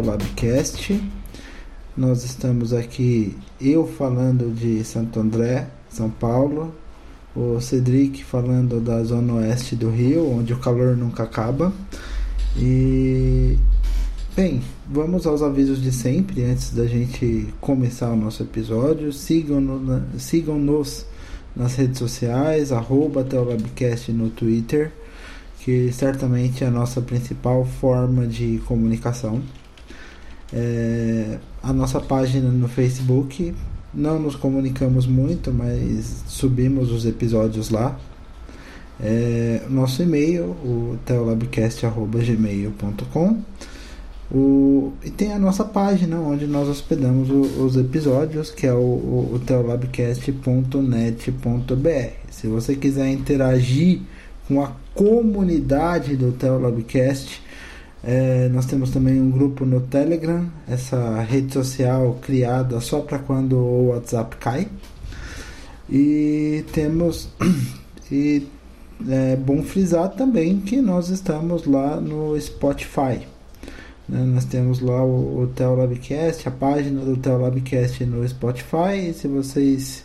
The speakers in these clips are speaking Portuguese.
mais um Teolabcast. Nós estamos aqui, eu falando de Santo André, São Paulo, o Cedric falando da zona oeste do Rio, onde o calor nunca acaba. E bem, vamos aos avisos de sempre antes da gente começar o nosso episódio. Sigam-nos sigam nas redes sociais, arroba Teolabcast no Twitter que certamente é a nossa principal forma de comunicação. É, a nossa página no Facebook, não nos comunicamos muito, mas subimos os episódios lá. É, nosso e-mail, o teolabcast.gmail.com o, e tem a nossa página onde nós hospedamos o, os episódios, que é o, o, o teolabcast.net.br. Se você quiser interagir com a comunidade do Teolabcast. É, nós temos também um grupo no Telegram, essa rede social criada só para quando o WhatsApp cai. E temos. E é bom frisar também que nós estamos lá no Spotify. Né? Nós temos lá o, o Teolabcast, a página do Teolabcast no Spotify. Se vocês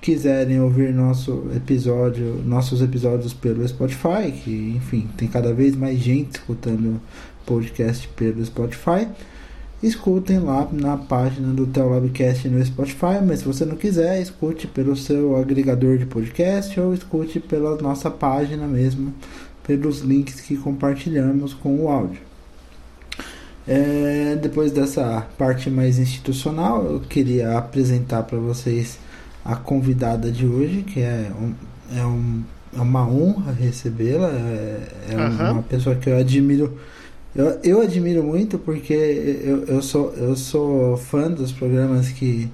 quiserem ouvir nosso episódio, nossos episódios pelo Spotify, que enfim, tem cada vez mais gente escutando podcast pelo Spotify, escutem lá na página do Teolabcast no Spotify, mas se você não quiser, escute pelo seu agregador de podcast ou escute pela nossa página mesmo, pelos links que compartilhamos com o áudio. É, depois dessa parte mais institucional, eu queria apresentar para vocês a convidada de hoje, que é, um, é, um, é uma honra recebê-la. É, é uhum. uma pessoa que eu admiro. Eu, eu admiro muito porque eu, eu, sou, eu sou fã dos programas que,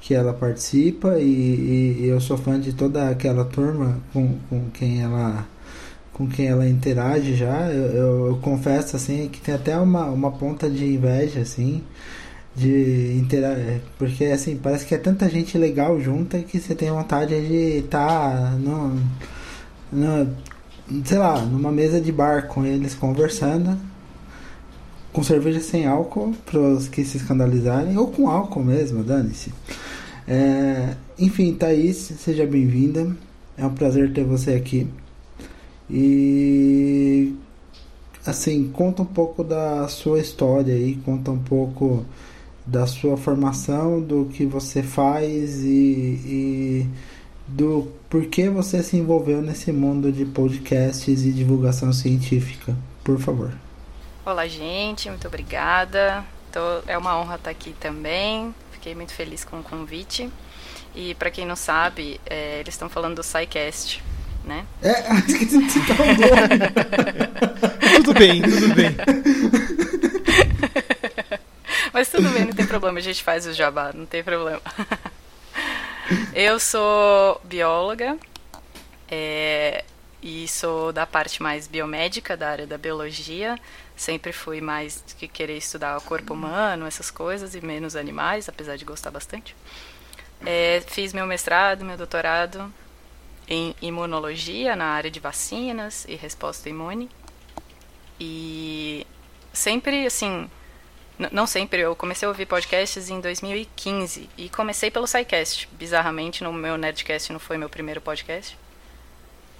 que ela participa e, e eu sou fã de toda aquela turma com, com quem ela com quem ela interage já eu, eu, eu confesso assim que tem até uma, uma ponta de inveja assim de interagir. Porque assim, parece que é tanta gente legal junta que você tem vontade de estar tá no, no, sei lá, numa mesa de bar com eles conversando. Com cerveja sem álcool, para os que se escandalizarem, ou com álcool mesmo, dane-se. É, enfim, Thaís, seja bem-vinda. É um prazer ter você aqui. E assim, conta um pouco da sua história aí, conta um pouco da sua formação, do que você faz e, e do porquê você se envolveu nesse mundo de podcasts e divulgação científica, por favor. Olá, gente, muito obrigada. Tô, é uma honra estar aqui também. Fiquei muito feliz com o convite. E para quem não sabe, é, eles estão falando do SciCast, né? É, acho que você tá Tudo bem, tudo bem. Mas tudo bem, não tem problema, a gente faz o jabá, não tem problema. Eu sou bióloga é, e sou da parte mais biomédica, da área da biologia. Sempre fui mais que querer estudar o corpo humano, essas coisas, e menos animais, apesar de gostar bastante. É, fiz meu mestrado, meu doutorado em imunologia, na área de vacinas e resposta imune. E sempre, assim, não sempre, eu comecei a ouvir podcasts em 2015 e comecei pelo SciCast. Bizarramente, no meu Nerdcast não foi meu primeiro podcast.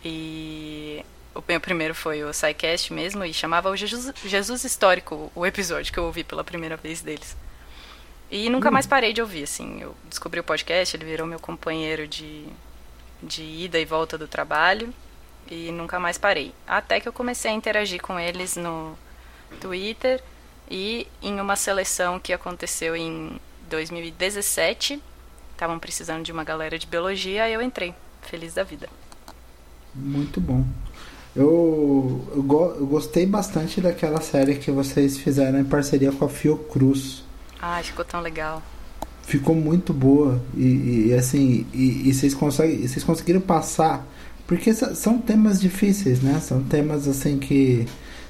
E o meu primeiro foi o SciCast mesmo e chamava o Jesus, Jesus Histórico, o episódio que eu ouvi pela primeira vez deles. E nunca hum. mais parei de ouvir, assim. Eu descobri o podcast, ele virou meu companheiro de, de ida e volta do trabalho e nunca mais parei. Até que eu comecei a interagir com eles no Twitter e em uma seleção que aconteceu em 2017, estavam precisando de uma galera de biologia, eu entrei, feliz da vida. Muito bom. Eu, eu, go, eu, gostei bastante daquela série que vocês fizeram em parceria com a Fiocruz. Ah, ficou tão legal. Ficou muito boa. E, e assim, e, e, vocês, conseguem, vocês conseguiram passar. Porque são temas difíceis, né? São temas assim que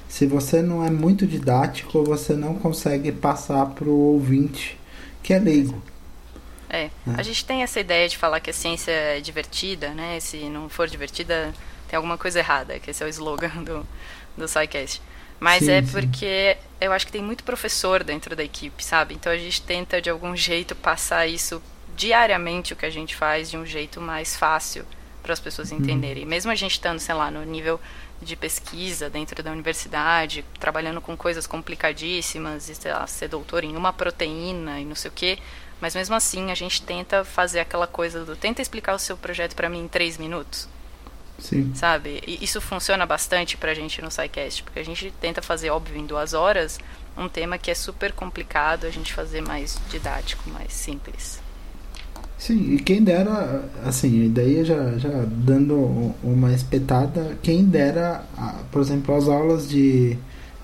se você não é muito didático, você não consegue passar para o ouvinte que é leigo. É, né? a gente tem essa ideia de falar que a ciência é divertida, né? Se não for divertida, tem alguma coisa errada, que esse é o slogan do, do SciCast. Mas sim, é porque eu acho que tem muito professor dentro da equipe, sabe? Então a gente tenta de algum jeito passar isso diariamente o que a gente faz de um jeito mais fácil para as pessoas uhum. entenderem. Uhum. Mesmo a gente estando, sei lá, no nível de pesquisa dentro da universidade, trabalhando com coisas complicadíssimas, e, sei lá, ser doutor em uma proteína e não sei o quê, mas mesmo assim a gente tenta fazer aquela coisa do tenta explicar o seu projeto para mim em três minutos. Sim. Sabe? E isso funciona bastante pra gente no SciCast, porque a gente tenta fazer, óbvio, em duas horas, um tema que é super complicado, a gente fazer mais didático, mais simples. Sim, e quem dera, assim, daí já, já dando uma espetada, quem dera, por exemplo, as aulas de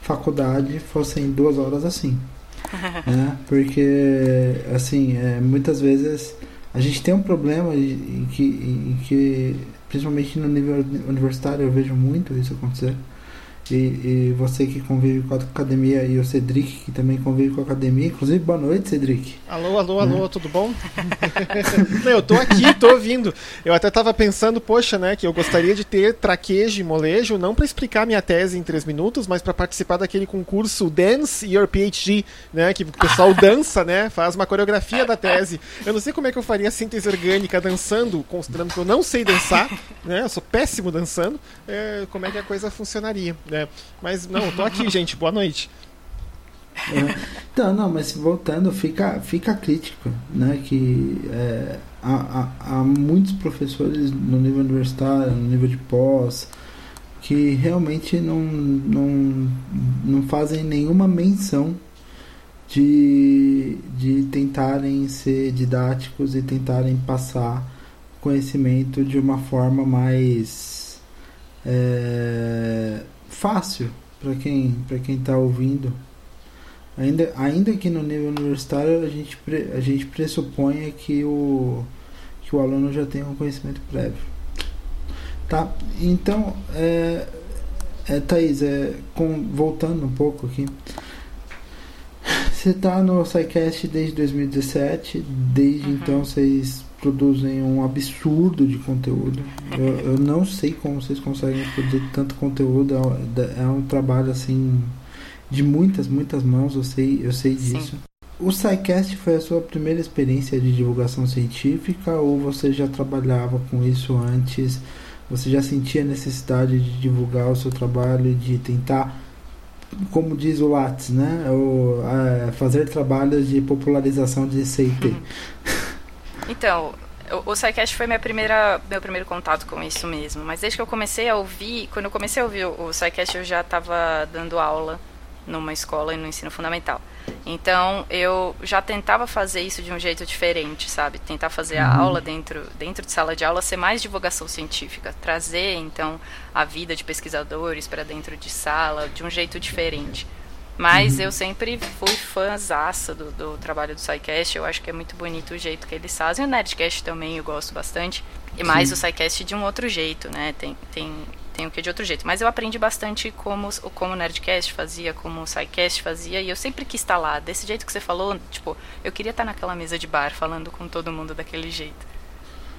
faculdade fossem duas horas assim. né? Porque, assim, é, muitas vezes a gente tem um problema em que, em que principalmente no nível universitário, eu vejo muito isso acontecer. E, e, você que convive com a academia e o Cedric que também convive com a academia. Inclusive, boa noite, Cedric. Alô, alô, alô, né? tudo bom? Não, eu tô aqui, tô ouvindo. Eu até tava pensando, poxa, né, que eu gostaria de ter traquejo e molejo, não para explicar minha tese em três minutos, mas para participar daquele concurso Dance Your PhD, né, que o pessoal dança, né, faz uma coreografia da tese. Eu não sei como é que eu faria síntese orgânica dançando, considerando que eu não sei dançar, né, eu sou péssimo dançando, é, como é que a coisa funcionaria. É, mas não, tô aqui, gente. Boa noite. É, então, não, mas voltando, fica, fica crítico, né? Que é, há, há, há, muitos professores no nível universitário, no nível de pós, que realmente não, não, não fazem nenhuma menção de, de tentarem ser didáticos e tentarem passar conhecimento de uma forma mais é, fácil para quem para quem está ouvindo. Ainda, ainda que no nível universitário a gente, a gente pressupõe que o, que o aluno já tem um conhecimento prévio. Tá? Então, é, é, Thaís, é, com, voltando um pouco aqui. Você está no SciCast desde 2017, desde uhum. então vocês produzem um absurdo de conteúdo. Eu, eu não sei como vocês conseguem produzir tanto conteúdo. É, é um trabalho assim de muitas, muitas mãos. Eu sei, eu sei disso. Sim. O SciCast foi a sua primeira experiência de divulgação científica ou você já trabalhava com isso antes? Você já sentia a necessidade de divulgar o seu trabalho e de tentar, como diz o Lattes, né? É, fazer trabalhos de popularização de. Uhum. Então, o, o SciCast foi minha primeira, meu primeiro contato com isso mesmo. Mas desde que eu comecei a ouvir, quando eu comecei a ouvir o, o SciCast, eu já estava dando aula numa escola e no ensino fundamental. Então eu já tentava fazer isso de um jeito diferente, sabe? Tentar fazer a uhum. aula dentro, dentro de sala de aula ser mais divulgação científica, trazer então a vida de pesquisadores para dentro de sala de um jeito diferente. Mas uhum. eu sempre fui fãzaça do, do trabalho do SciCast. Eu acho que é muito bonito o jeito que eles fazem. O Nerdcast também eu gosto bastante. E mais Sim. o SciCast de um outro jeito, né? Tem, tem, tem o que de outro jeito. Mas eu aprendi bastante como, como o Nerdcast fazia, como o SciCast fazia. E eu sempre quis estar lá. Desse jeito que você falou, tipo, eu queria estar naquela mesa de bar falando com todo mundo daquele jeito.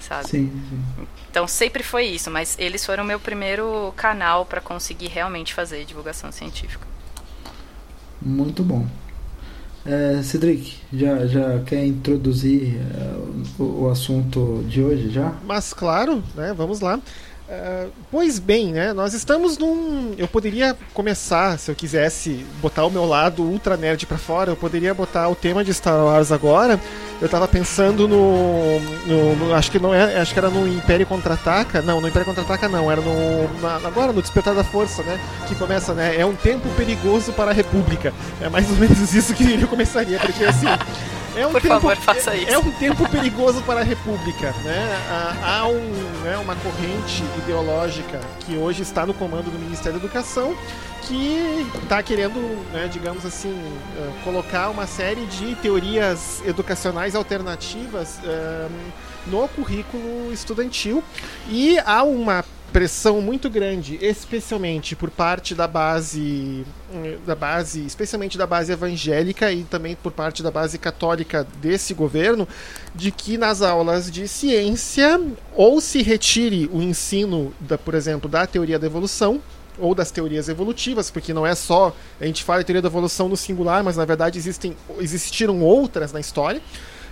Sabe? Sim, sim. Então sempre foi isso, mas eles foram o meu primeiro canal para conseguir realmente fazer divulgação científica. Muito bom. É, Cedric, já, já quer introduzir é, o, o, assunto de hoje já? Mas claro, né? Vamos lá. Uh, pois bem, né? Nós estamos num. Eu poderia começar, se eu quisesse botar o meu lado ultra nerd para fora, eu poderia botar o tema de Star Wars agora. Eu tava pensando no, no, no acho que não é, acho que era no Império Contra-Ataca. Não, no Império Contra-Ataca não, era no na, agora no Despertar da Força, né? Que começa, né? É um tempo perigoso para a República. É mais ou menos isso que eu começaria, porque assim. É um Por tempo, favor, faça é, isso. É um tempo perigoso para a República. Né? Há, um, né, uma corrente ideológica que hoje está no comando do Ministério da Educação que está querendo, né, digamos assim, uh, colocar uma série de teorias educacionais alternativas uh, no currículo estudantil e há uma pressão muito grande, especialmente por parte da base da base, especialmente da base evangélica e também por parte da base católica desse governo, de que nas aulas de ciência ou se retire o ensino da, por exemplo, da teoria da evolução, ou das teorias evolutivas, porque não é só a gente fala de teoria da evolução no singular, mas na verdade existem, existiram outras na história.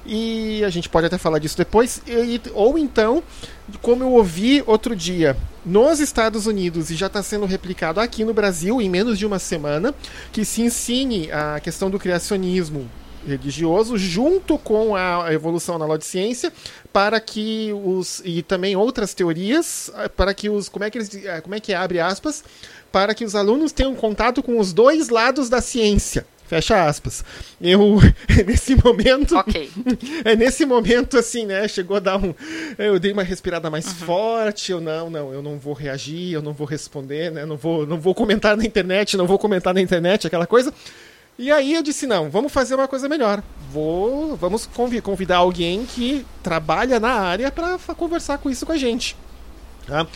E a gente pode até falar disso depois. E, ou então, como eu ouvi outro dia, nos Estados Unidos, e já está sendo replicado aqui no Brasil em menos de uma semana, que se ensine a questão do criacionismo religioso junto com a evolução na ciência para que os e também outras teorias para que os como é que eles como é que é, abre aspas para que os alunos tenham contato com os dois lados da ciência Fecha aspas. Eu, nesse momento. Ok. É nesse momento, assim, né? Chegou a dar um. Eu dei uma respirada mais uhum. forte. Eu não, não, eu não vou reagir, eu não vou responder, né? Não vou, não vou comentar na internet, não vou comentar na internet, aquela coisa. E aí eu disse, não, vamos fazer uma coisa melhor. Vou, vamos convidar alguém que trabalha na área para conversar com isso com a gente. Tá?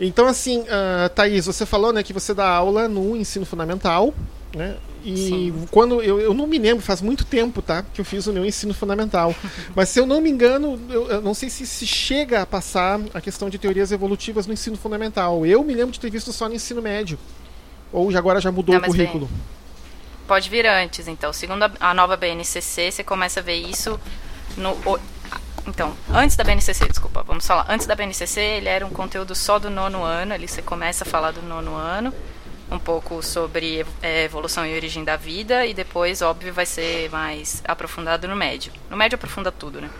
Então, assim, uh, Thaís, você falou né, que você dá aula no ensino fundamental, né? E Sim. quando eu, eu não me lembro, faz muito tempo, tá? Que eu fiz o meu ensino fundamental. Mas se eu não me engano, eu, eu, não sei se se chega a passar a questão de teorias evolutivas no ensino fundamental. Eu me lembro de ter visto só no ensino médio. Ou já, agora já mudou não, o currículo. Bem, pode vir antes, então. Segundo a, a nova BNCC, você começa a ver isso no. Então, antes da BNCC, desculpa, vamos falar. Antes da BNCC, ele era um conteúdo só do nono ano, ali você começa a falar do nono ano um pouco sobre é, evolução e origem da vida e depois, óbvio, vai ser mais aprofundado no médio. No médio aprofunda tudo, né?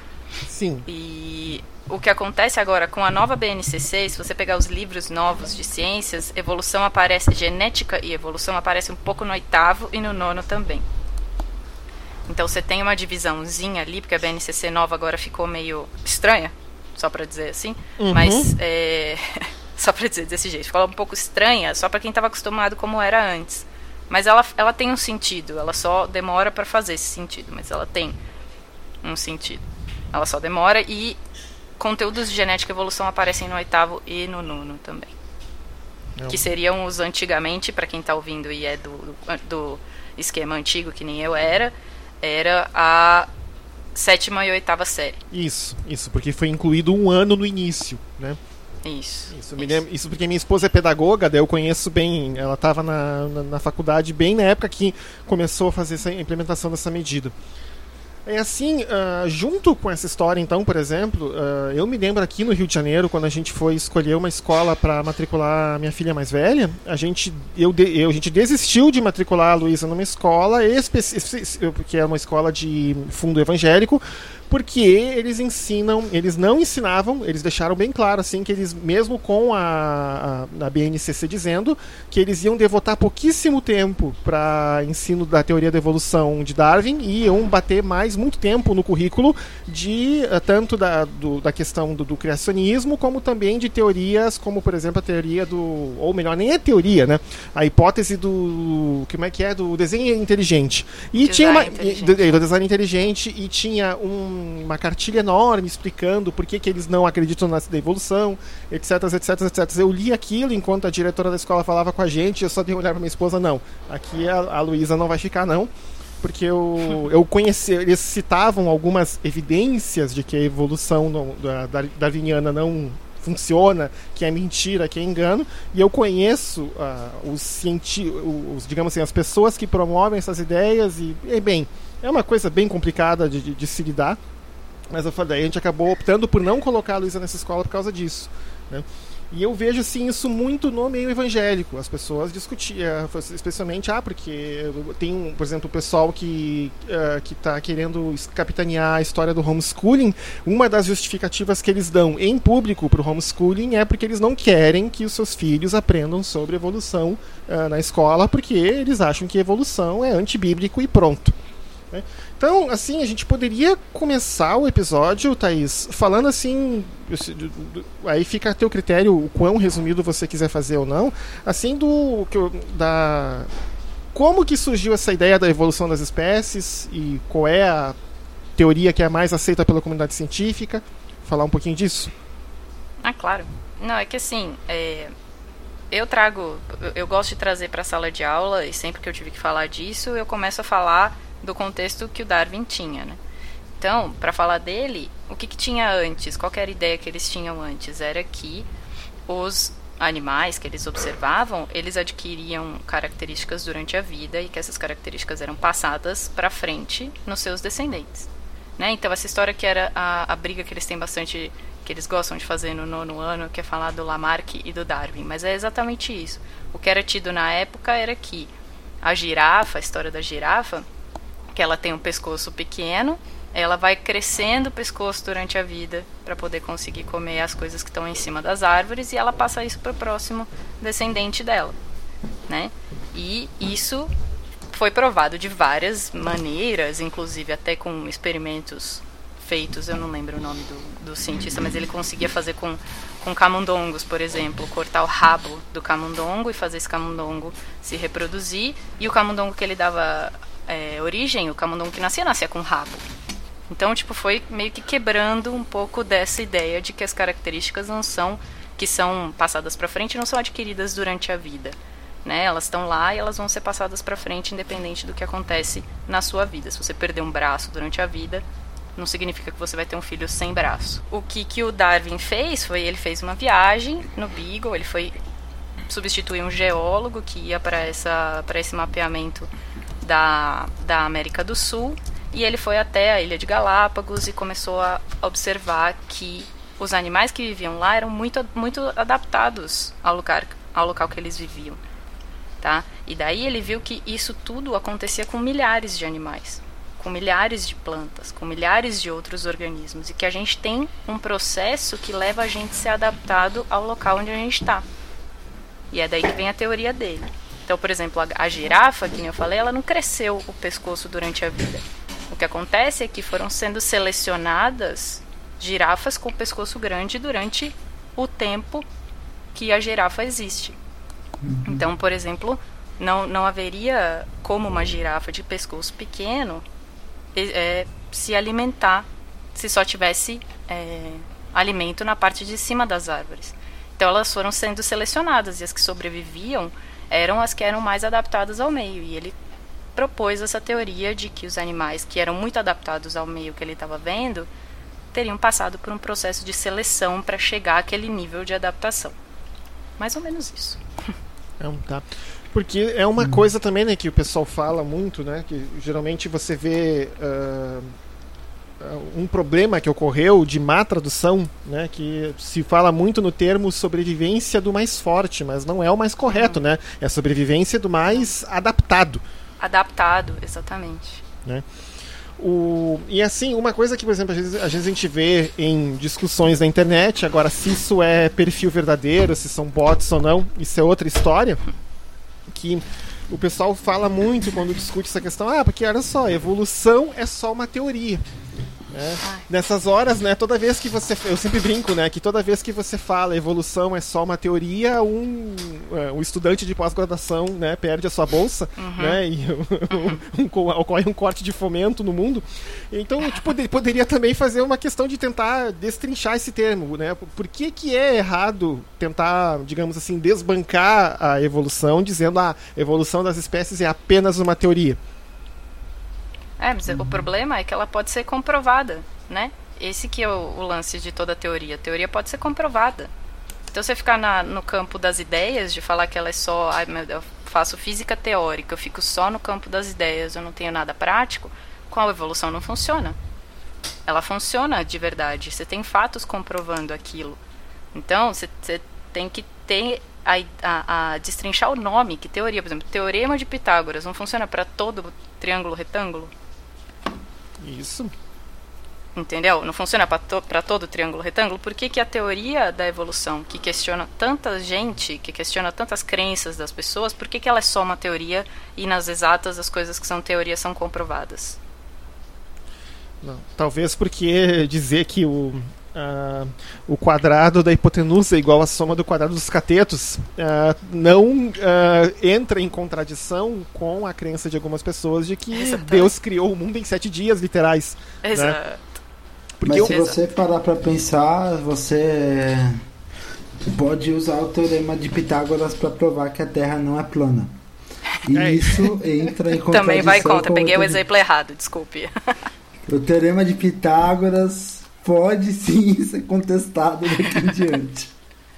Sim. E o que acontece agora com a nova BNCC, se você pegar os livros novos de ciências, evolução aparece, genética e evolução aparece um pouco no oitavo e no nono também. Então você tem uma divisãozinha ali, porque a BNCC nova agora ficou meio estranha, só para dizer assim, uhum. mas é, só pra dizer desse jeito. Ficou um pouco estranha, só para quem estava acostumado como era antes. Mas ela, ela tem um sentido, ela só demora para fazer esse sentido, mas ela tem um sentido. Ela só demora e conteúdos de genética e evolução aparecem no oitavo e no nono também. Não. Que seriam os antigamente, para quem está ouvindo e é do, do, do esquema antigo, que nem eu era, era a sétima e oitava série. Isso, isso, porque foi incluído um ano no início, né? Isso. Isso, isso. Isso porque minha esposa é pedagoga, daí eu conheço bem. Ela estava na, na, na, faculdade bem na época que começou a fazer essa implementação dessa medida. É assim, uh, junto com essa história, então, por exemplo, uh, eu me lembro aqui no Rio de Janeiro, quando a gente foi escolher uma escola para matricular minha filha mais velha, a gente, eu, eu, a gente desistiu de matricular a Luísa numa escola, porque é uma escola de fundo evangélico, porque eles ensinam, eles não ensinavam, eles deixaram bem claro assim que eles, mesmo com a, a, a BNCC dizendo que eles iam devotar pouquíssimo tempo para ensino da teoria da evolução de Darwin e iam bater mais muito tempo no currículo de uh, tanto da, do, da questão do, do, criacionismo como também de teorias como por exemplo a teoria do ou melhor nem é teoria, né? A hipótese do como é que é? Do desenho inteligente. E design tinha uma do design inteligente e tinha um uma cartilha enorme explicando por que, que eles não acreditam na evolução, etc, etc, etc. Eu li aquilo enquanto a diretora da escola falava com a gente, eu só dei um olhar para minha esposa, não, aqui a, a Luísa não vai ficar, não porque eu, eu conheci, eles citavam algumas evidências de que a evolução no, da, da, darwiniana não funciona, que é mentira, que é engano, e eu conheço uh, os digamos assim, as pessoas que promovem essas ideias, e, e bem, é uma coisa bem complicada de, de, de se lidar, mas eu falei, a gente acabou optando por não colocar a Luísa nessa escola por causa disso. Né? E eu vejo assim isso muito no meio evangélico. As pessoas discutiam, eh, especialmente, ah, porque tem, por exemplo, o pessoal que uh, que está querendo capitanear a história do homeschooling. Uma das justificativas que eles dão em público para o homeschooling é porque eles não querem que os seus filhos aprendam sobre evolução uh, na escola, porque eles acham que evolução é antibíblico e pronto. Né? Então, assim, a gente poderia começar o episódio, Thaís, falando assim. Aí fica a teu critério o quão resumido você quiser fazer ou não. Assim, do. da. Como que surgiu essa ideia da evolução das espécies e qual é a teoria que é mais aceita pela comunidade científica? Falar um pouquinho disso? Ah, claro. Não, é que assim, é, eu trago, eu gosto de trazer para a sala de aula e sempre que eu tive que falar disso, eu começo a falar do contexto que o Darwin tinha, né? Então, para falar dele, o que, que tinha antes? Qual era a ideia que eles tinham antes? Era que os animais que eles observavam, eles adquiriam características durante a vida e que essas características eram passadas para frente nos seus descendentes. Né? Então, essa história que era a, a briga que eles têm bastante, que eles gostam de fazer no nono ano, que é falar do Lamarck e do Darwin, mas é exatamente isso. O que era tido na época era que a girafa, a história da girafa, que ela tem um pescoço pequeno ela vai crescendo o pescoço durante a vida para poder conseguir comer as coisas que estão em cima das árvores e ela passa isso para o próximo descendente dela, né? E isso foi provado de várias maneiras, inclusive até com experimentos feitos, eu não lembro o nome do, do cientista, mas ele conseguia fazer com, com camundongos, por exemplo, cortar o rabo do camundongo e fazer esse camundongo se reproduzir, e o camundongo que ele dava é, origem, o camundongo que nascia, nascia com rabo. Então, tipo, foi meio que quebrando um pouco dessa ideia de que as características não são que são passadas para frente, não são adquiridas durante a vida, né? Elas estão lá e elas vão ser passadas para frente independente do que acontece na sua vida. Se você perder um braço durante a vida, não significa que você vai ter um filho sem braço. O que, que o Darwin fez foi ele fez uma viagem no Beagle, ele foi substituir um geólogo que ia para esse mapeamento da, da América do Sul e ele foi até a ilha de Galápagos e começou a observar que os animais que viviam lá eram muito, muito adaptados ao lugar, ao local que eles viviam. Tá? E daí ele viu que isso tudo acontecia com milhares de animais, com milhares de plantas, com milhares de outros organismos, e que a gente tem um processo que leva a gente a ser adaptado ao local onde a gente está. E é daí que vem a teoria dele. Então, por exemplo, a, a girafa, que eu falei, ela não cresceu o pescoço durante a vida o que acontece é que foram sendo selecionadas girafas com pescoço grande durante o tempo que a girafa existe. Uhum. Então, por exemplo, não, não haveria como uma girafa de pescoço pequeno é, se alimentar se só tivesse é, alimento na parte de cima das árvores. Então, elas foram sendo selecionadas e as que sobreviviam eram as que eram mais adaptadas ao meio. E ele propôs essa teoria de que os animais que eram muito adaptados ao meio que ele estava vendo teriam passado por um processo de seleção para chegar àquele nível de adaptação. Mais ou menos isso. Não, tá. Porque é uma coisa também, né, que o pessoal fala muito, né, que geralmente você vê uh, um problema que ocorreu de má tradução, né, que se fala muito no termo sobrevivência do mais forte, mas não é o mais correto, uhum. né, é a sobrevivência do mais adaptado. Adaptado, exatamente. Né? O, e assim, uma coisa que, por exemplo, às vezes, às vezes a gente vê em discussões na internet, agora se isso é perfil verdadeiro, se são bots ou não, isso é outra história, que o pessoal fala muito quando discute essa questão, ah, porque olha só, evolução é só uma teoria. Né? Nessas horas, né, toda vez que você. Eu sempre brinco, né? Que toda vez que você fala evolução é só uma teoria, um, é, um estudante de pós-graduação né, perde a sua bolsa, uhum. né? E um, um, ocorre um corte de fomento no mundo. Então, tipo, poderia também fazer uma questão de tentar destrinchar esse termo, né? Por que, que é errado tentar, digamos assim, desbancar a evolução, dizendo ah, a evolução das espécies é apenas uma teoria? É, mas uhum. o problema é que ela pode ser comprovada, né? Esse que é o, o lance de toda a teoria. A teoria pode ser comprovada. Então, você ficar na, no campo das ideias, de falar que ela é só. Ai, meu Deus, eu faço física teórica, eu fico só no campo das ideias, eu não tenho nada prático, com a evolução não funciona. Ela funciona de verdade. Você tem fatos comprovando aquilo. Então, você, você tem que ter a, a, a, destrinchar o nome, que teoria, por exemplo, teorema de Pitágoras não funciona para todo triângulo retângulo? Isso. Entendeu? Não funciona para to todo triângulo retângulo. Por que, que a teoria da evolução, que questiona tanta gente, que questiona tantas crenças das pessoas, por que, que ela é só uma teoria e nas exatas as coisas que são teorias são comprovadas? Não, talvez porque dizer que o, Uh, o quadrado da hipotenusa é igual à soma do quadrado dos catetos uh, não uh, entra em contradição com a crença de algumas pessoas de que Exato. Deus criou o mundo em sete dias literais. Né? Exato. Né? Porque Mas se eu... você parar para pensar, você pode usar o teorema de Pitágoras para provar que a Terra não é plana. E é. isso entra em contradição. Também vai contra, peguei o exemplo errado, desculpe. O teorema de Pitágoras pode sim ser contestado daqui em diante.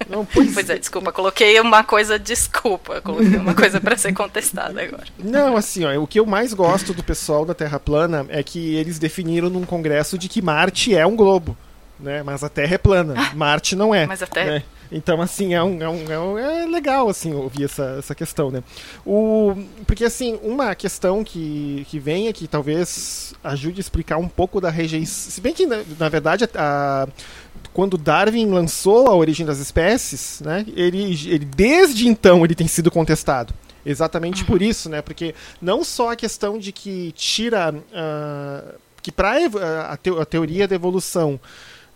Não, pois... pois é, desculpa, coloquei uma coisa, desculpa, coloquei uma coisa para ser contestada agora. Não, assim, ó, o que eu mais gosto do pessoal da Terra plana é que eles definiram num congresso de que Marte é um globo, né? Mas a Terra é plana, Marte não é. Mas a Terra né? Então, assim, é, um, é, um, é, um, é, legal, assim, ouvir essa, essa questão, né? O, porque, assim, uma questão que, que vem é que talvez ajude a explicar um pouco da rejeição... Se bem que, na, na verdade, a, quando Darwin lançou a origem das espécies, né, ele, ele desde então ele tem sido contestado. Exatamente por isso, né? Porque não só a questão de que tira... Uh, que para a, a teoria da evolução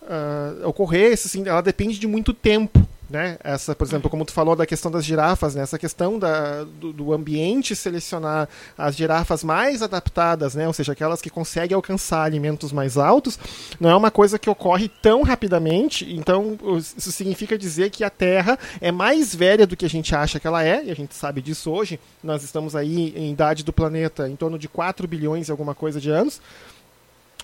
uh, ocorrer, assim, ela depende de muito tempo. Né? Essa, por exemplo, como tu falou da questão das girafas, né? essa questão da, do, do, ambiente selecionar as girafas mais adaptadas, né? ou seja, aquelas que conseguem alcançar alimentos mais altos, não é uma coisa que ocorre tão rapidamente. Então, isso significa dizer que a Terra é mais velha do que a gente acha que ela é, e a gente sabe disso hoje. Nós estamos aí em idade do planeta em torno de 4 bilhões e alguma coisa de anos.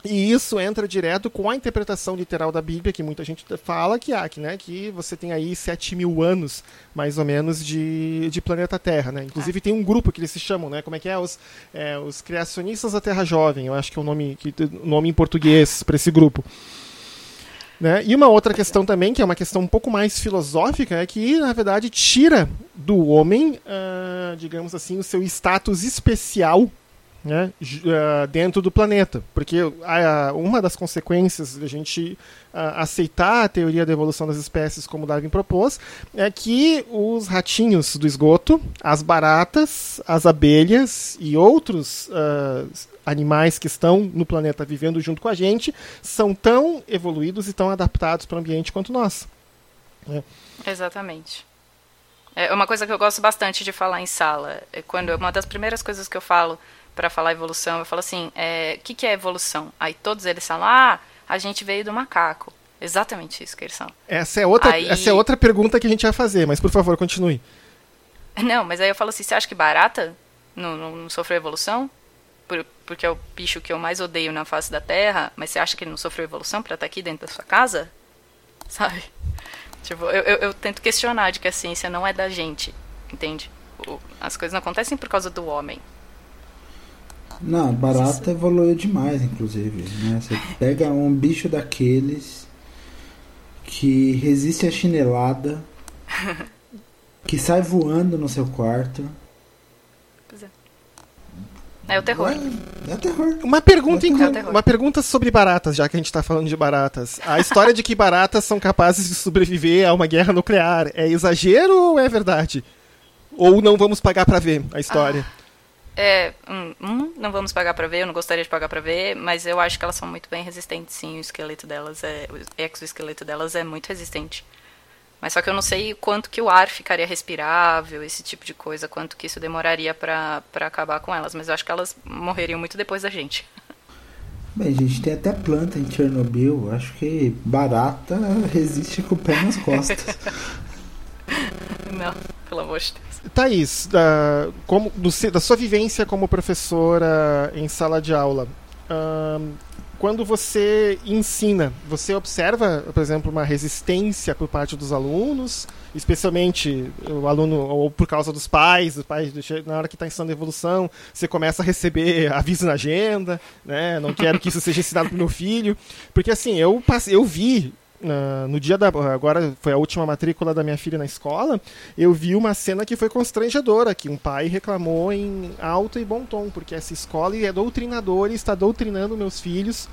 E isso entra direto com a interpretação literal da Bíblia, que muita gente fala que há, né, que você tem aí 7 mil anos, mais ou menos, de, de planeta Terra. Né? Inclusive tem um grupo que eles se chamam, né? Como é que é? Os, é, os Criacionistas da Terra Jovem, eu acho que é o nome, que, nome em português para esse grupo. Né? E uma outra questão também, que é uma questão um pouco mais filosófica, é que, na verdade, tira do homem, uh, digamos assim, o seu status especial né, uh, dentro do planeta. Porque uh, uma das consequências da gente uh, aceitar a teoria da evolução das espécies, como Darwin propôs, é que os ratinhos do esgoto, as baratas, as abelhas e outros animais que estão no planeta vivendo junto com a gente são tão evoluídos e tão adaptados para o ambiente quanto nós. Né? Exatamente. É uma coisa que eu gosto bastante de falar em sala. É quando uma das primeiras coisas que eu falo para falar evolução, eu falo assim, o é, que, que é evolução? Aí todos eles falam, ah, a gente veio do macaco. Exatamente isso que eles são. Essa é outra, aí... essa é outra pergunta que a gente vai fazer, mas por favor, continue. Não, mas aí eu falo assim, você acha que barata não, não, não sofreu evolução? Por, porque é o bicho que eu mais odeio na face da Terra, mas você acha que ele não sofreu evolução para estar tá aqui dentro da sua casa? Sabe? Tipo, eu, eu, eu, tento questionar de que a ciência não é da gente, entende? O, as coisas não acontecem por causa do homem. Não, barata evoluiu demais, inclusive. Né? Você pega um bicho daqueles que resiste à chinelada, que sai voando no seu quarto. Pois é. É o terror. É, é o terror. Uma pergunta, é terror. uma pergunta sobre baratas, já que a gente está falando de baratas. A história de que baratas são capazes de sobreviver a uma guerra nuclear é exagero ou é verdade? Ou não vamos pagar para ver a história? Ah. É, um, um, não vamos pagar para ver, eu não gostaria de pagar para ver, mas eu acho que elas são muito bem resistentes, sim. O esqueleto delas é. O exoesqueleto delas é muito resistente. Mas só que eu não sei quanto que o ar ficaria respirável, esse tipo de coisa, quanto que isso demoraria para acabar com elas. Mas eu acho que elas morreriam muito depois da gente. Bem, gente tem até planta em Chernobyl. Acho que barata resiste com o pé nas costas. não, pelo amor de Deus. Thaís, da, como, do, da sua vivência como professora em sala de aula, quando você ensina, você observa, por exemplo, uma resistência por parte dos alunos, especialmente o aluno, ou por causa dos pais, os pais na hora que está ensinando evolução, você começa a receber aviso na agenda, né? Não quero que isso seja ensinado para meu filho, porque assim eu passei, eu vi Uh, no dia da. Agora foi a última matrícula da minha filha na escola. Eu vi uma cena que foi constrangedora: que um pai reclamou em alto e bom tom, porque essa escola é doutrinadora e está doutrinando meus filhos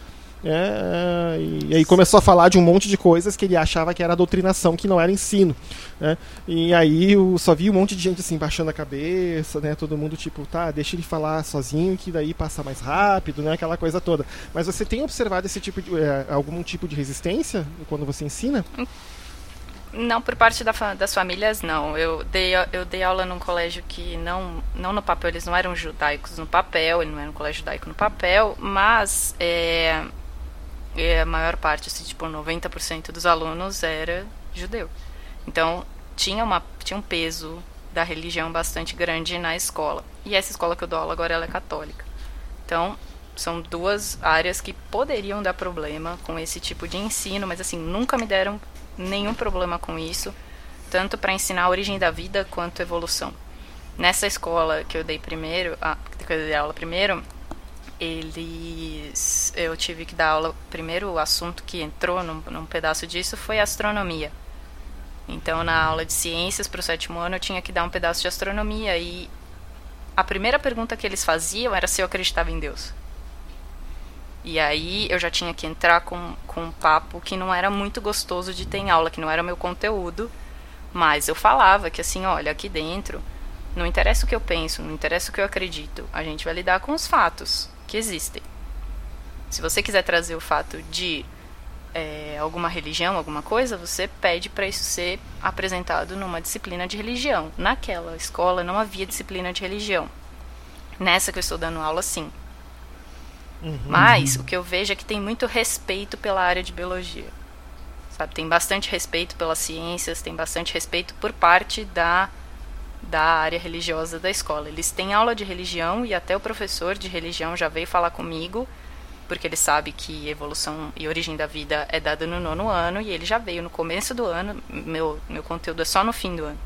é, e aí começou a falar de um monte de coisas que ele achava que era doutrinação, que não era ensino. Né? E aí eu só vi um monte de gente assim baixando a cabeça, né? Todo mundo tipo, tá, deixa ele falar sozinho que daí passa mais rápido, né? Aquela coisa toda. Mas você tem observado esse tipo de é, algum tipo de resistência quando você ensina? Não, por parte da, das famílias, não. Eu dei, eu dei aula num colégio que não, não no papel, eles não eram judaicos no papel, ele não era um colégio judaico no papel, mas é, e a maior parte, assim, tipo 90% dos alunos era judeu. Então, tinha, uma, tinha um peso da religião bastante grande na escola. E essa escola que eu dou aula agora ela é católica. Então, são duas áreas que poderiam dar problema com esse tipo de ensino, mas assim, nunca me deram nenhum problema com isso. tanto para ensinar a origem da vida quanto evolução. Nessa escola que eu dei primeiro, a, que eu dei aula primeiro, eles eu tive que dar aula primeiro o assunto que entrou num, num pedaço disso foi astronomia então na aula de ciências para o sétimo ano eu tinha que dar um pedaço de astronomia e a primeira pergunta que eles faziam era se eu acreditava em Deus e aí eu já tinha que entrar com, com um papo que não era muito gostoso de ter em aula que não era meu conteúdo mas eu falava que assim olha aqui dentro não interessa o que eu penso, não interessa o que eu acredito. A gente vai lidar com os fatos que existem. Se você quiser trazer o fato de é, alguma religião, alguma coisa, você pede para isso ser apresentado numa disciplina de religião. Naquela escola não havia disciplina de religião. Nessa que eu estou dando aula, sim. Uhum. Mas o que eu vejo é que tem muito respeito pela área de biologia. Sabe, tem bastante respeito pelas ciências, tem bastante respeito por parte da da área religiosa da escola. Eles têm aula de religião e até o professor de religião já veio falar comigo, porque ele sabe que evolução e origem da vida é dada no nono ano e ele já veio no começo do ano, meu, meu conteúdo é só no fim do ano.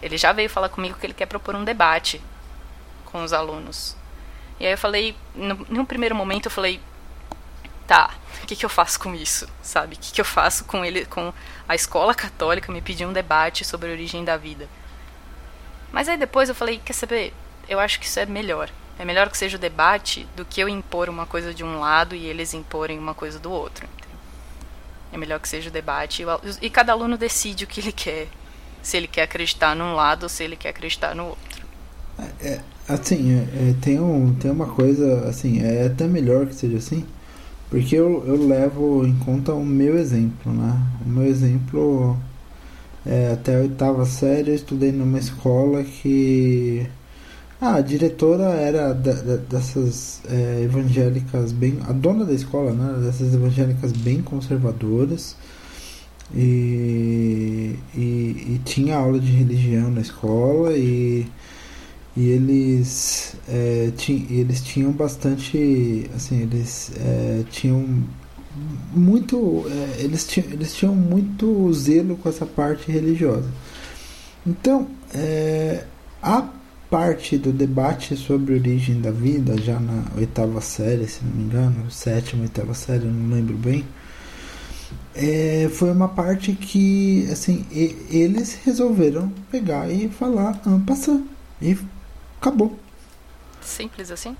Ele já veio falar comigo que ele quer propor um debate com os alunos. E aí eu falei, no, num primeiro momento eu falei, tá, o que, que eu faço com isso, sabe? O que, que eu faço com ele, com a escola católica me pedir um debate sobre a origem da vida? Mas aí depois eu falei, quer saber? Eu acho que isso é melhor. É melhor que seja o debate do que eu impor uma coisa de um lado e eles imporem uma coisa do outro. É melhor que seja o debate e cada aluno decide o que ele quer. Se ele quer acreditar num lado ou se ele quer acreditar no outro. É, é assim, é, é, tem, um, tem uma coisa, assim, é até melhor que seja assim, porque eu, eu levo em conta o meu exemplo, né? O meu exemplo é, até a oitava série eu estudei numa escola que ah, a diretora era da, da, dessas é, evangélicas bem. A dona da escola, né? Dessas evangélicas bem conservadoras. E, e, e tinha aula de religião na escola e, e eles, é, ti, eles tinham bastante. Assim, eles é, tinham muito é, eles, tinham, eles tinham muito zelo com essa parte religiosa. Então é, a parte do debate sobre a origem da vida já na oitava série se não me engano sétima oitava série não lembro bem é, foi uma parte que assim e, eles resolveram pegar e falar passar e acabou. Simples assim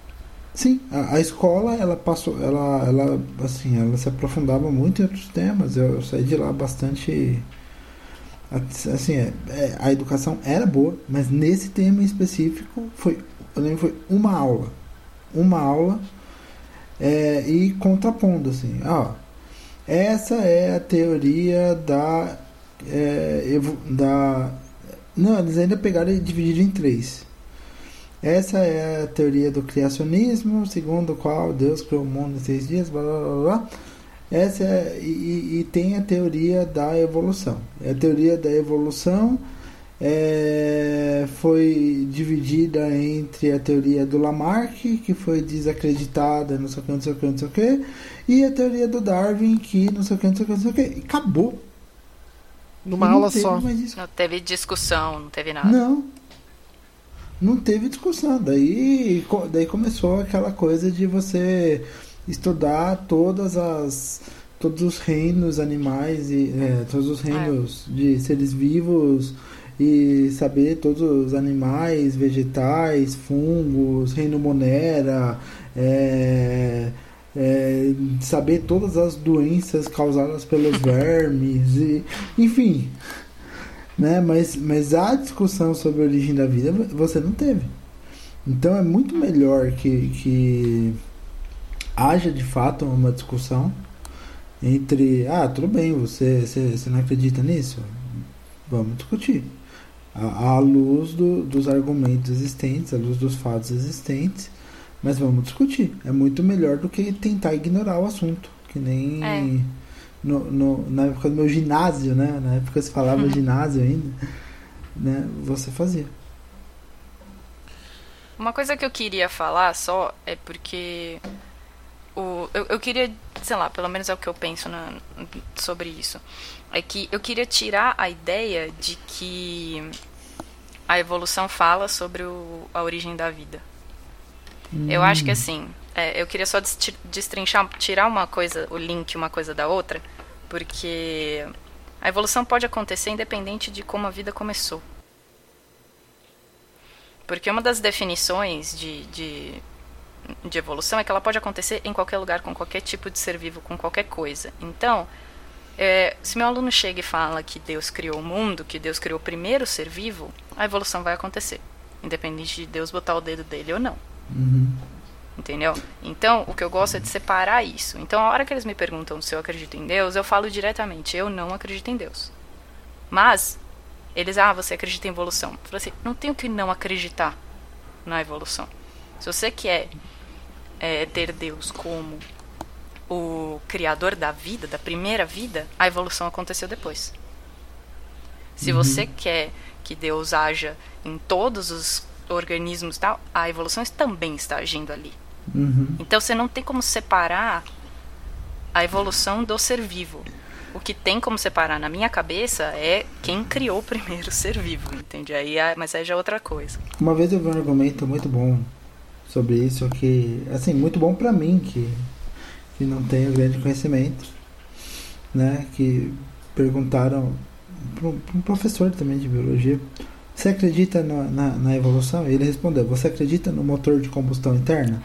Sim, a, a, escola ela passou, ela, ela assim, ela se aprofundava muito em outros temas. Eu, eu saí de lá bastante, assim, é, é, a educação era boa, mas nesse tema específico foi, eu lembro, foi uma aula, uma aula é, e contrapondo assim, ó, essa é a teoria da, é, da, não, eles ainda pegaram e dividiram em três essa é a teoria do criacionismo, segundo o qual Deus criou o mundo em seis dias, blá blá blá. blá. Essa é, e, e, tem a teoria da evolução. A teoria da evolução é, foi dividida entre a teoria do Lamarck, que foi desacreditada, não sei o que, não sei o que, não sei o que, e a teoria do Darwin, que não sei o que, não sei o que, não sei o que. E acabou. Numa aula só. Não teve discussão, não teve nada. Não, não teve discussão. Daí, daí começou aquela coisa de você estudar todas as todos os reinos animais e é, todos os reinos é. de seres vivos e saber todos os animais, vegetais, fungos, reino monera, é, é, saber todas as doenças causadas pelos vermes, e, enfim, né? Mas, mas a discussão sobre a origem da vida você não teve. Então é muito melhor que, que haja de fato uma discussão entre ah, tudo bem, você, você, você não acredita nisso? Vamos discutir. À, à luz do, dos argumentos existentes, à luz dos fatos existentes, mas vamos discutir. É muito melhor do que tentar ignorar o assunto. Que nem. É no, no, na época do meu ginásio, né? Na época se falava ginásio ainda, né? Você fazia. Uma coisa que eu queria falar só é porque o, eu, eu queria sei lá, pelo menos é o que eu penso na, sobre isso, é que eu queria tirar a ideia de que a evolução fala sobre o, a origem da vida. Hum. Eu acho que hum. assim, é, eu queria só destrinchar, tirar uma coisa, o link uma coisa da outra, porque a evolução pode acontecer independente de como a vida começou. Porque uma das definições de, de, de, evolução é que ela pode acontecer em qualquer lugar, com qualquer tipo de ser vivo, com qualquer coisa. Então, é, se meu aluno chega e fala que Deus criou o mundo, que Deus criou o primeiro ser vivo, a evolução vai acontecer. Independente de Deus botar o dedo dele ou não. Uhum. Entendeu? Então, o que eu gosto é de separar isso. Então, a hora que eles me perguntam se eu acredito em Deus, eu falo diretamente: eu não acredito em Deus. Mas, eles, ah, você acredita em evolução. Eu falo assim: não tenho que não acreditar na evolução. Se você quer é, ter Deus como o criador da vida, da primeira vida, a evolução aconteceu depois. Se uhum. você quer que Deus haja em todos os organismos tal, a evolução também está agindo ali. Uhum. Então você não tem como separar a evolução do ser vivo. O que tem como separar na minha cabeça é quem criou o primeiro ser vivo, entende? Aí, é, mas aí já é outra coisa. Uma vez eu vi um argumento muito bom sobre isso, que, assim, muito bom para mim, que, que não tenho grande conhecimento, né? Que perguntaram para um professor também de biologia, você acredita na, na, na, evolução? E ele respondeu: Você acredita no motor de combustão interna?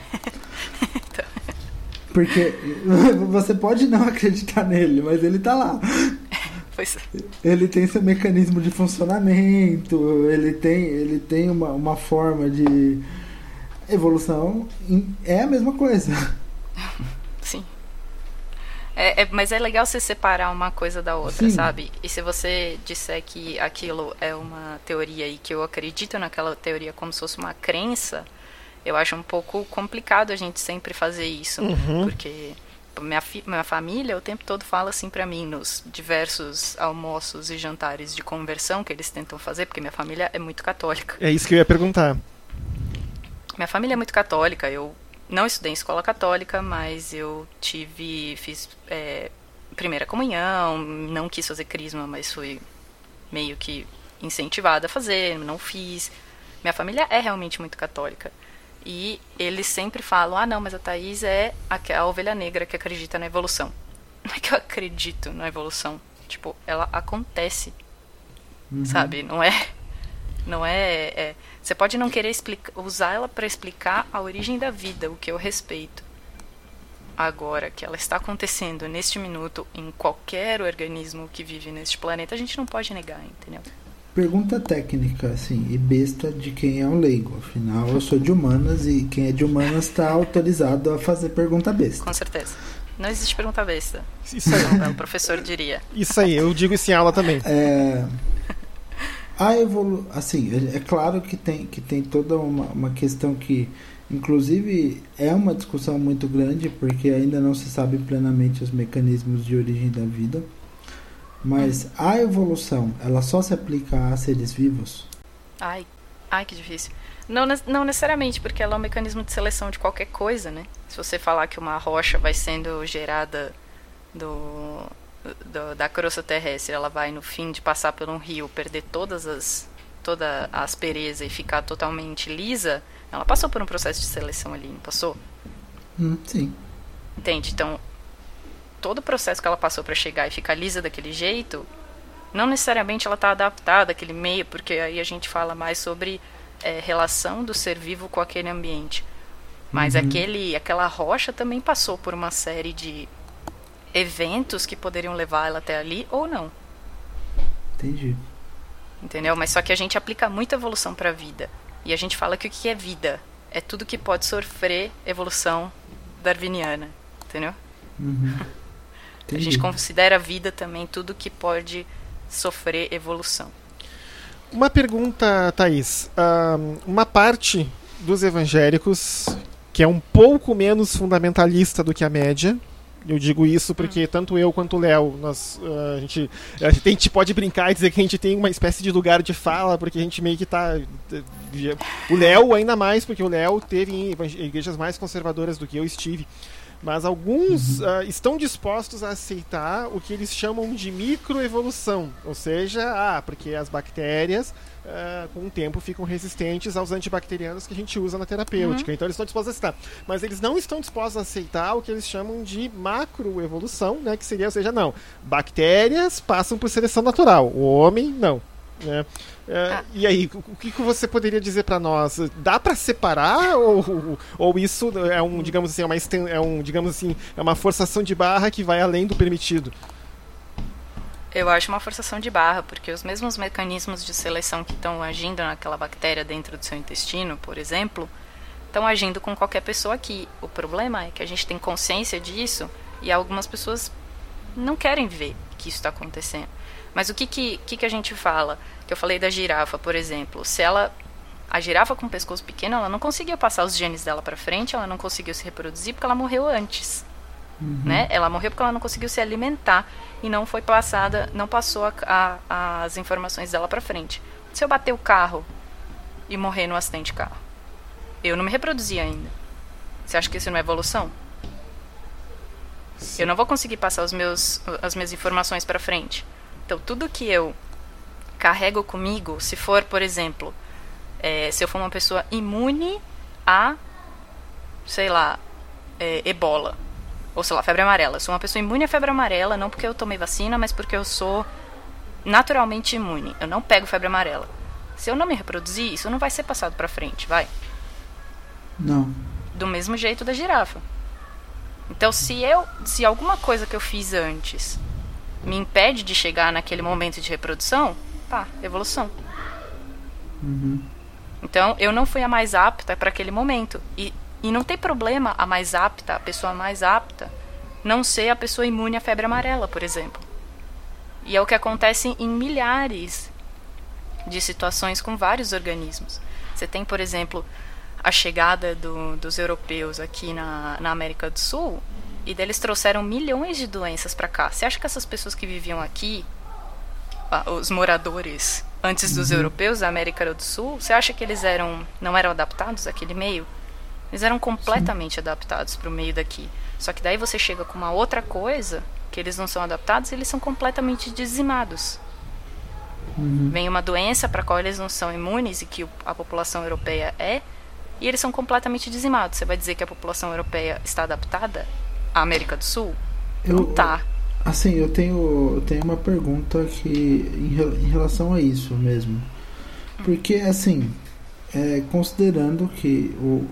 então... Porque você pode não acreditar nele, mas ele está lá. Pois. Ele tem seu mecanismo de funcionamento, ele tem, ele tem uma, uma forma de evolução. É a mesma coisa. É, é, mas é legal você separar uma coisa da outra, Sim. sabe? E se você disser que aquilo é uma teoria e que eu acredito naquela teoria como se fosse uma crença, eu acho um pouco complicado a gente sempre fazer isso. Uhum. Porque minha, minha família o tempo todo fala assim para mim nos diversos almoços e jantares de conversão que eles tentam fazer, porque minha família é muito católica. É isso que eu ia perguntar. Minha família é muito católica, eu não estudei em escola católica, mas eu tive, fiz é, primeira comunhão, não quis fazer crisma, mas fui meio que incentivada a fazer, não fiz. Minha família é realmente muito católica. E eles sempre falam: ah, não, mas a Thaís é a, a ovelha negra que acredita na evolução. Não é que eu acredito na evolução. Tipo, ela acontece. Uhum. Sabe? Não é. Não é, é você pode não querer usar ela para explicar a origem da vida, o que eu respeito. Agora, que ela está acontecendo neste minuto em qualquer organismo que vive neste planeta, a gente não pode negar, entendeu? Pergunta técnica, assim, e besta de quem é um leigo. Afinal, eu sou de humanas e quem é de humanas está autorizado a fazer pergunta besta. Com certeza. Não existe pergunta besta. Isso aí. o professor diria. Isso aí, eu digo isso em aula também. É. A evolu assim, é, é, claro que tem, que tem toda uma, uma questão que, inclusive, é uma discussão muito grande, porque ainda não se sabe plenamente os mecanismos de origem da vida. Mas a evolução, ela só se aplica a seres vivos? Ai, ai que difícil. Não, não necessariamente, porque ela é um mecanismo de seleção de qualquer coisa, né? Se você falar que uma rocha vai sendo gerada do, do, da crosta terrestre ela vai no fim de passar por um rio perder todas as toda a aspereza e ficar totalmente lisa, ela passou por um processo de seleção ali, não passou? Hum, sim. Entende? Então, todo o processo que ela passou para chegar e ficar lisa daquele jeito, não necessariamente ela está adaptada àquele meio, porque aí a gente fala mais sobre é, relação do ser vivo com aquele ambiente. Mas uhum. aquele, aquela rocha também passou por uma série de eventos que poderiam levar ela até ali ou não. Entendi. Entendeu? Mas só que a gente aplica muita evolução para a vida. E a gente fala que o que é vida é tudo que pode sofrer evolução darwiniana. Entendeu? Uhum. a gente considera a vida também tudo que pode sofrer evolução. Uma pergunta, Thaís. uma parte dos evangélicos que é um pouco menos fundamentalista do que a média, eu digo isso porque hum. tanto eu quanto o Léo, nós, uh, a, gente, a gente pode brincar e dizer que a gente tem uma espécie de lugar de fala, porque a gente meio que tá. O Léo ainda mais, porque o Léo teve em igrejas mais conservadoras do que eu estive. Mas alguns uhum. uh, estão dispostos a aceitar o que eles chamam de microevolução, ou seja, ah, porque as bactérias uh, com o tempo ficam resistentes aos antibacterianos que a gente usa na terapêutica. Uhum. Então eles estão dispostos a aceitar. Mas eles não estão dispostos a aceitar o que eles chamam de macroevolução, né? Que seria, ou seja, não. Bactérias passam por seleção natural. O homem, não. Né? É, ah. E aí, o que, que você poderia dizer para nós? Dá para separar ou, ou isso é um, digamos assim, é uma, é um, digamos assim, é uma forçação de barra que vai além do permitido? Eu acho uma forçação de barra, porque os mesmos mecanismos de seleção que estão agindo naquela bactéria dentro do seu intestino, por exemplo, estão agindo com qualquer pessoa aqui. O problema é que a gente tem consciência disso e algumas pessoas não querem ver que isso está acontecendo. Mas o que, que, que, que a gente fala? Que eu falei da girafa, por exemplo. Se ela a girafa com pescoço pequeno, ela não conseguia passar os genes dela para frente, ela não conseguiu se reproduzir porque ela morreu antes. Uhum. Né? Ela morreu porque ela não conseguiu se alimentar e não foi passada, não passou a, a, as informações dela para frente. Se eu bater o carro e morrer no acidente de carro, eu não me reproduzi ainda. Você acha que isso não é evolução? Sim. Eu não vou conseguir passar os meus, as minhas informações para frente. Então, tudo que eu carrego comigo, se for, por exemplo, é, se eu for uma pessoa imune a, sei lá, é, ebola, ou sei lá, febre amarela. sou uma pessoa imune à febre amarela, não porque eu tomei vacina, mas porque eu sou naturalmente imune. Eu não pego febre amarela. Se eu não me reproduzir, isso não vai ser passado para frente, vai? Não. Do mesmo jeito da girafa. Então, se eu, se alguma coisa que eu fiz antes me impede de chegar naquele momento de reprodução, pá, evolução. Uhum. Então, eu não fui a mais apta para aquele momento. E e não tem problema a mais apta, a pessoa mais apta, não ser a pessoa imune à febre amarela, por exemplo. E é o que acontece em milhares de situações com vários organismos. Você tem, por exemplo, a chegada do, dos europeus aqui na, na América do Sul, e deles trouxeram milhões de doenças para cá. Você acha que essas pessoas que viviam aqui, os moradores antes dos uhum. europeus da América do Sul, você acha que eles eram não eram adaptados àquele meio? Eles eram completamente Sim. adaptados para o meio daqui. Só que daí você chega com uma outra coisa, que eles não são adaptados, eles são completamente dizimados. Uhum. Vem uma doença para a qual eles não são imunes e que a população europeia é, e eles são completamente dizimados. Você vai dizer que a população europeia está adaptada à América do Sul? Eu, não tá. Assim, eu tenho, eu tenho uma pergunta que em, em relação a isso mesmo. Porque, assim, é, considerando que o,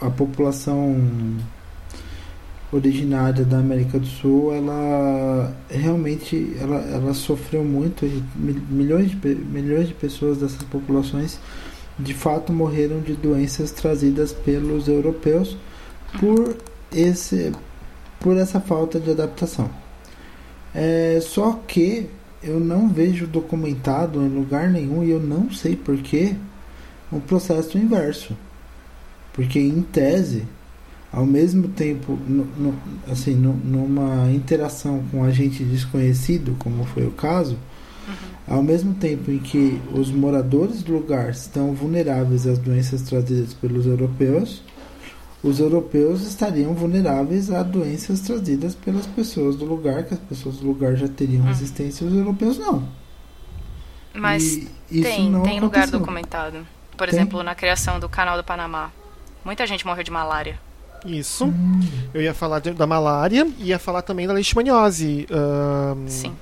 a população originária da América do Sul, ela realmente ela, ela sofreu muito, milhões de, milhões de pessoas dessas populações de fato morreram de doenças trazidas pelos europeus por esse por essa falta de adaptação. É, só que eu não vejo documentado em lugar nenhum e eu não sei porquê um processo inverso porque, em tese, ao mesmo tempo, no, no, assim, no, numa interação com agente desconhecido, como foi o caso, uhum. ao mesmo tempo em que os moradores do lugar estão vulneráveis às doenças trazidas pelos europeus, os europeus estariam vulneráveis a doenças trazidas pelas pessoas do lugar, que as pessoas do lugar já teriam uhum. resistência e os europeus não. Mas e tem, tem lugar documentado. Por tem? exemplo, na criação do canal do Panamá. Muita gente morreu de malária. Isso. Hum. Eu ia falar de, da malária e ia falar também da leishmaniose. Um, Sim.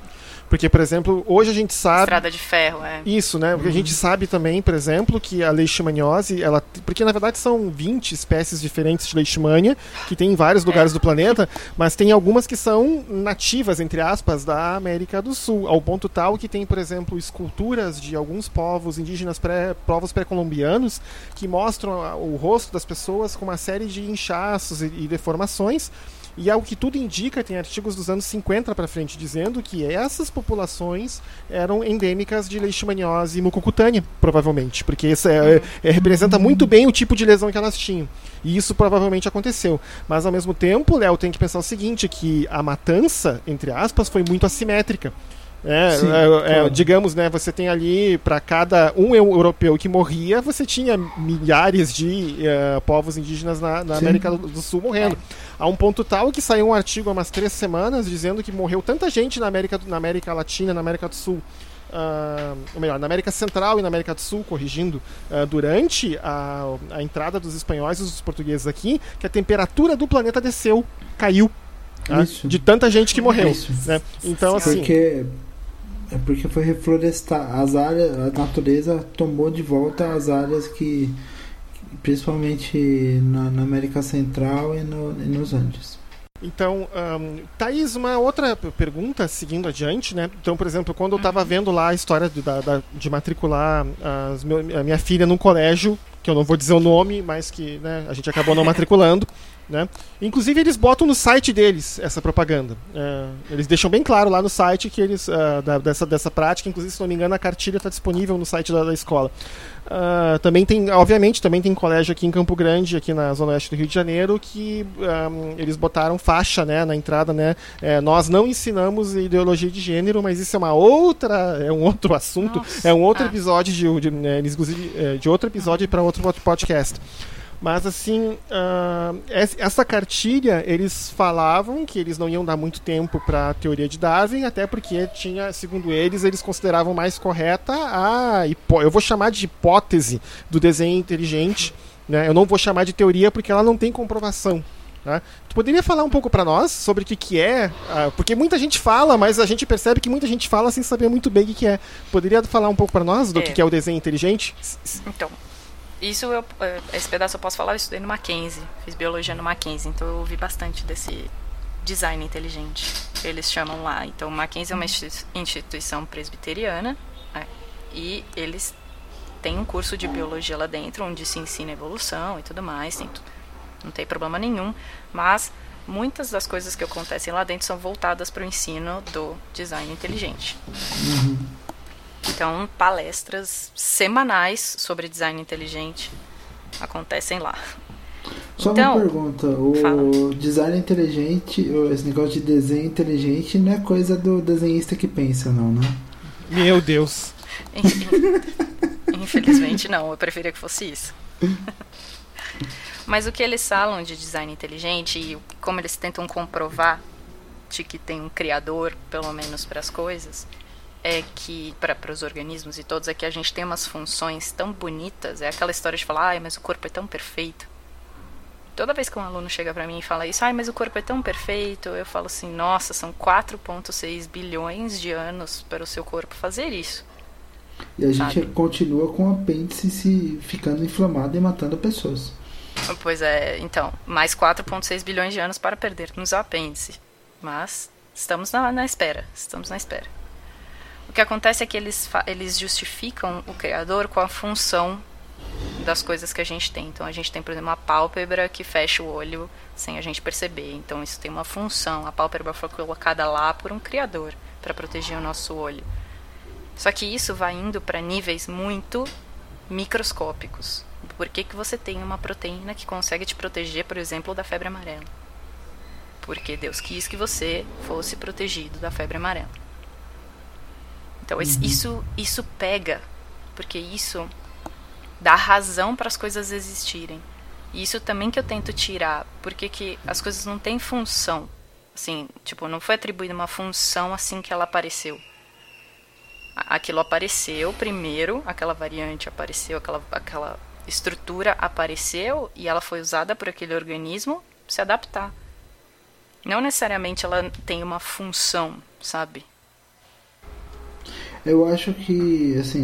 Porque, por exemplo, hoje a gente sabe. Estrada de ferro, é. Isso, né? Porque uhum. a gente sabe também, por exemplo, que a leishmaniose, ela. Porque na verdade são 20 espécies diferentes de leishmania, que tem em vários é. lugares do planeta, mas tem algumas que são nativas, entre aspas, da América do Sul. Ao ponto tal que tem, por exemplo, esculturas de alguns povos indígenas, pré, povos pré-colombianos, que mostram o rosto das pessoas com uma série de inchaços e, e deformações. E ao que tudo indica, tem artigos dos anos 50 para frente dizendo que essas populações eram endêmicas de leishmaniose mucocutânea, provavelmente, porque isso é, é, representa muito bem o tipo de lesão que elas tinham. E isso provavelmente aconteceu. Mas ao mesmo tempo, Léo tem que pensar o seguinte, que a matança, entre aspas, foi muito assimétrica É, Sim, é, é, digamos, né, você tem ali, para cada um europeu que morria, você tinha milhares de uh, povos indígenas na, na América do Sul morrendo. A um ponto tal que saiu um artigo há umas três semanas dizendo que morreu tanta gente na América, na América Latina, na América do Sul, uh, ou melhor, na América Central e na América do Sul, corrigindo, uh, durante a, a entrada dos espanhóis e dos portugueses aqui, que a temperatura do planeta desceu, caiu. Tá? De tanta gente que morreu. Né? Então, assim. Porque é porque foi reflorestar as áreas, a natureza tomou de volta as áreas que, principalmente na, na América Central e, no, e, nos Andes. Então, um, Thaís, uma outra pergunta, seguindo adiante, né? Então, por exemplo, quando eu estava uhum. vendo lá a história de, da, da, de matricular as, a minha filha num colégio, que eu não vou dizer o nome, mas que né, a gente acabou não matriculando, né? Inclusive eles botam no site deles essa propaganda. É, eles deixam bem claro lá no site que eles uh, da, dessa, dessa prática, inclusive se não me engano a cartilha está disponível no site da, da escola. Uh, também tem, obviamente, também tem colégio aqui em Campo Grande, aqui na zona oeste do Rio de Janeiro, que um, eles botaram faixa, né, na entrada, né? É, nós não ensinamos ideologia de gênero, mas isso é uma outra, é um outro assunto, Nossa. é um outro ah. episódio de, de, né, de, de outro episódio para outro podcast. Mas assim, uh, essa cartilha, eles falavam que eles não iam dar muito tempo para a teoria de Darwin, até porque tinha, segundo eles, eles consideravam mais correta a eu vou chamar de hipótese do desenho inteligente, né? Eu não vou chamar de teoria porque ela não tem comprovação. Tá? Tu poderia falar um pouco para nós sobre o que, que é? Uh, porque muita gente fala, mas a gente percebe que muita gente fala sem saber muito bem o que, que é. Poderia falar um pouco para nós do é. que, que é o desenho inteligente? Então, isso eu, é, esse pedaço eu posso falar, eu estudei no Mackenzie, fiz biologia no Mackenzie, então eu ouvi bastante desse design inteligente, eles chamam lá. Então, o Mackenzie é uma instituição presbiteriana é, e eles têm um curso de biologia lá dentro, onde se ensina evolução e tudo mais, tem, não tem problema nenhum, mas muitas das coisas que acontecem lá dentro são voltadas para o ensino do design inteligente. Uhum. Então, palestras semanais sobre design inteligente acontecem lá. Só então, uma pergunta, o fala. design inteligente, esse negócio de desenho inteligente não é coisa do desenhista que pensa, não, né? Meu Deus. Infelizmente não, eu preferia que fosse isso. Mas o que eles falam de design inteligente e como eles tentam comprovar de que tem um criador, pelo menos para as coisas, é que para os organismos e todos é que a gente tem umas funções tão bonitas, é aquela história de falar, ai, mas o corpo é tão perfeito. Toda vez que um aluno chega para mim e fala isso, ai, mas o corpo é tão perfeito, eu falo assim, nossa, são 4.6 bilhões de anos para o seu corpo fazer isso. E a gente sabe? continua com o apêndice se ficando inflamado e matando pessoas. Pois é, então, mais 4.6 bilhões de anos para perdermos o apêndice. Mas estamos na, na espera, estamos na espera. O que acontece é que eles, eles justificam o criador com a função das coisas que a gente tem. Então a gente tem, por exemplo, uma pálpebra que fecha o olho sem a gente perceber. Então isso tem uma função. A pálpebra foi colocada lá por um criador para proteger o nosso olho. Só que isso vai indo para níveis muito microscópicos. Por que, que você tem uma proteína que consegue te proteger, por exemplo, da febre amarela? Porque Deus quis que você fosse protegido da febre amarela. Então uhum. isso isso pega, porque isso dá razão para as coisas existirem. E isso também que eu tento tirar, porque que as coisas não têm função. Assim, tipo, não foi atribuída uma função assim que ela apareceu. Aquilo apareceu primeiro, aquela variante apareceu, aquela, aquela estrutura apareceu e ela foi usada por aquele organismo se adaptar. Não necessariamente ela tem uma função, sabe? Eu acho que, assim,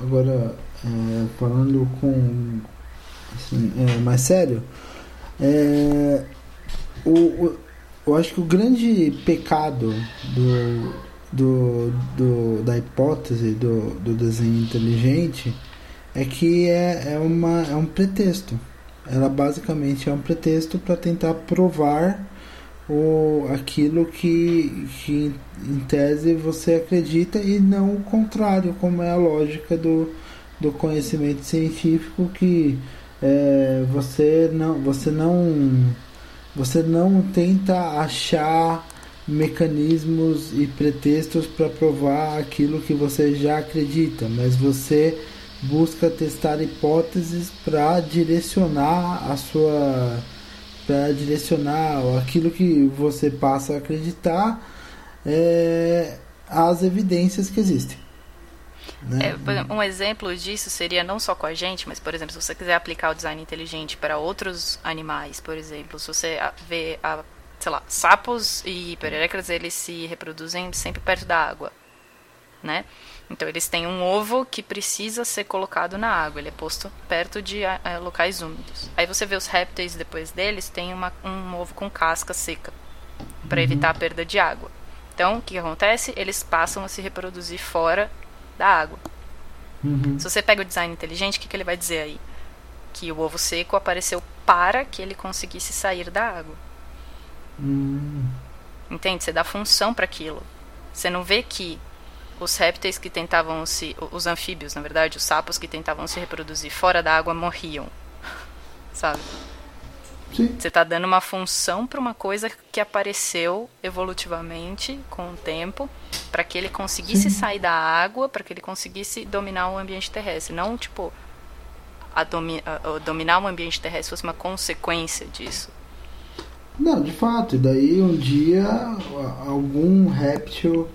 agora é, falando com assim, é, mais sério, é, o, o, eu acho que o grande pecado do, do, do da hipótese do, do desenho inteligente é que é, é, uma, é um pretexto. Ela basicamente é um pretexto para tentar provar o, aquilo que, que em tese você acredita e não o contrário, como é a lógica do, do conhecimento científico que é, você não você não você não tenta achar mecanismos e pretextos para provar aquilo que você já acredita, mas você busca testar hipóteses para direcionar a sua para direcionar aquilo que você passa a acreditar é, às evidências que existem. Né? É, um exemplo disso seria não só com a gente, mas, por exemplo, se você quiser aplicar o design inteligente para outros animais, por exemplo, se você vê, a, sei lá, sapos e pererecas, eles se reproduzem sempre perto da água, né? Então eles têm um ovo que precisa ser colocado na água, ele é posto perto de é, locais úmidos. Aí você vê os répteis depois deles, tem uma, um ovo com casca seca, para uhum. evitar a perda de água. Então, o que acontece? Eles passam a se reproduzir fora da água. Uhum. Se você pega o design inteligente, o que, que ele vai dizer aí? Que o ovo seco apareceu para que ele conseguisse sair da água. Uhum. Entende? Você dá função para aquilo. Você não vê que os répteis que tentavam se. Os anfíbios, na verdade, os sapos que tentavam se reproduzir fora da água morriam. Sabe? Sim. Você está dando uma função para uma coisa que apareceu evolutivamente com o tempo, para que ele conseguisse Sim. sair da água, para que ele conseguisse dominar o ambiente terrestre. Não, tipo, a domi a, dominar o ambiente terrestre fosse uma consequência disso. Não, de fato. E daí um dia algum réptil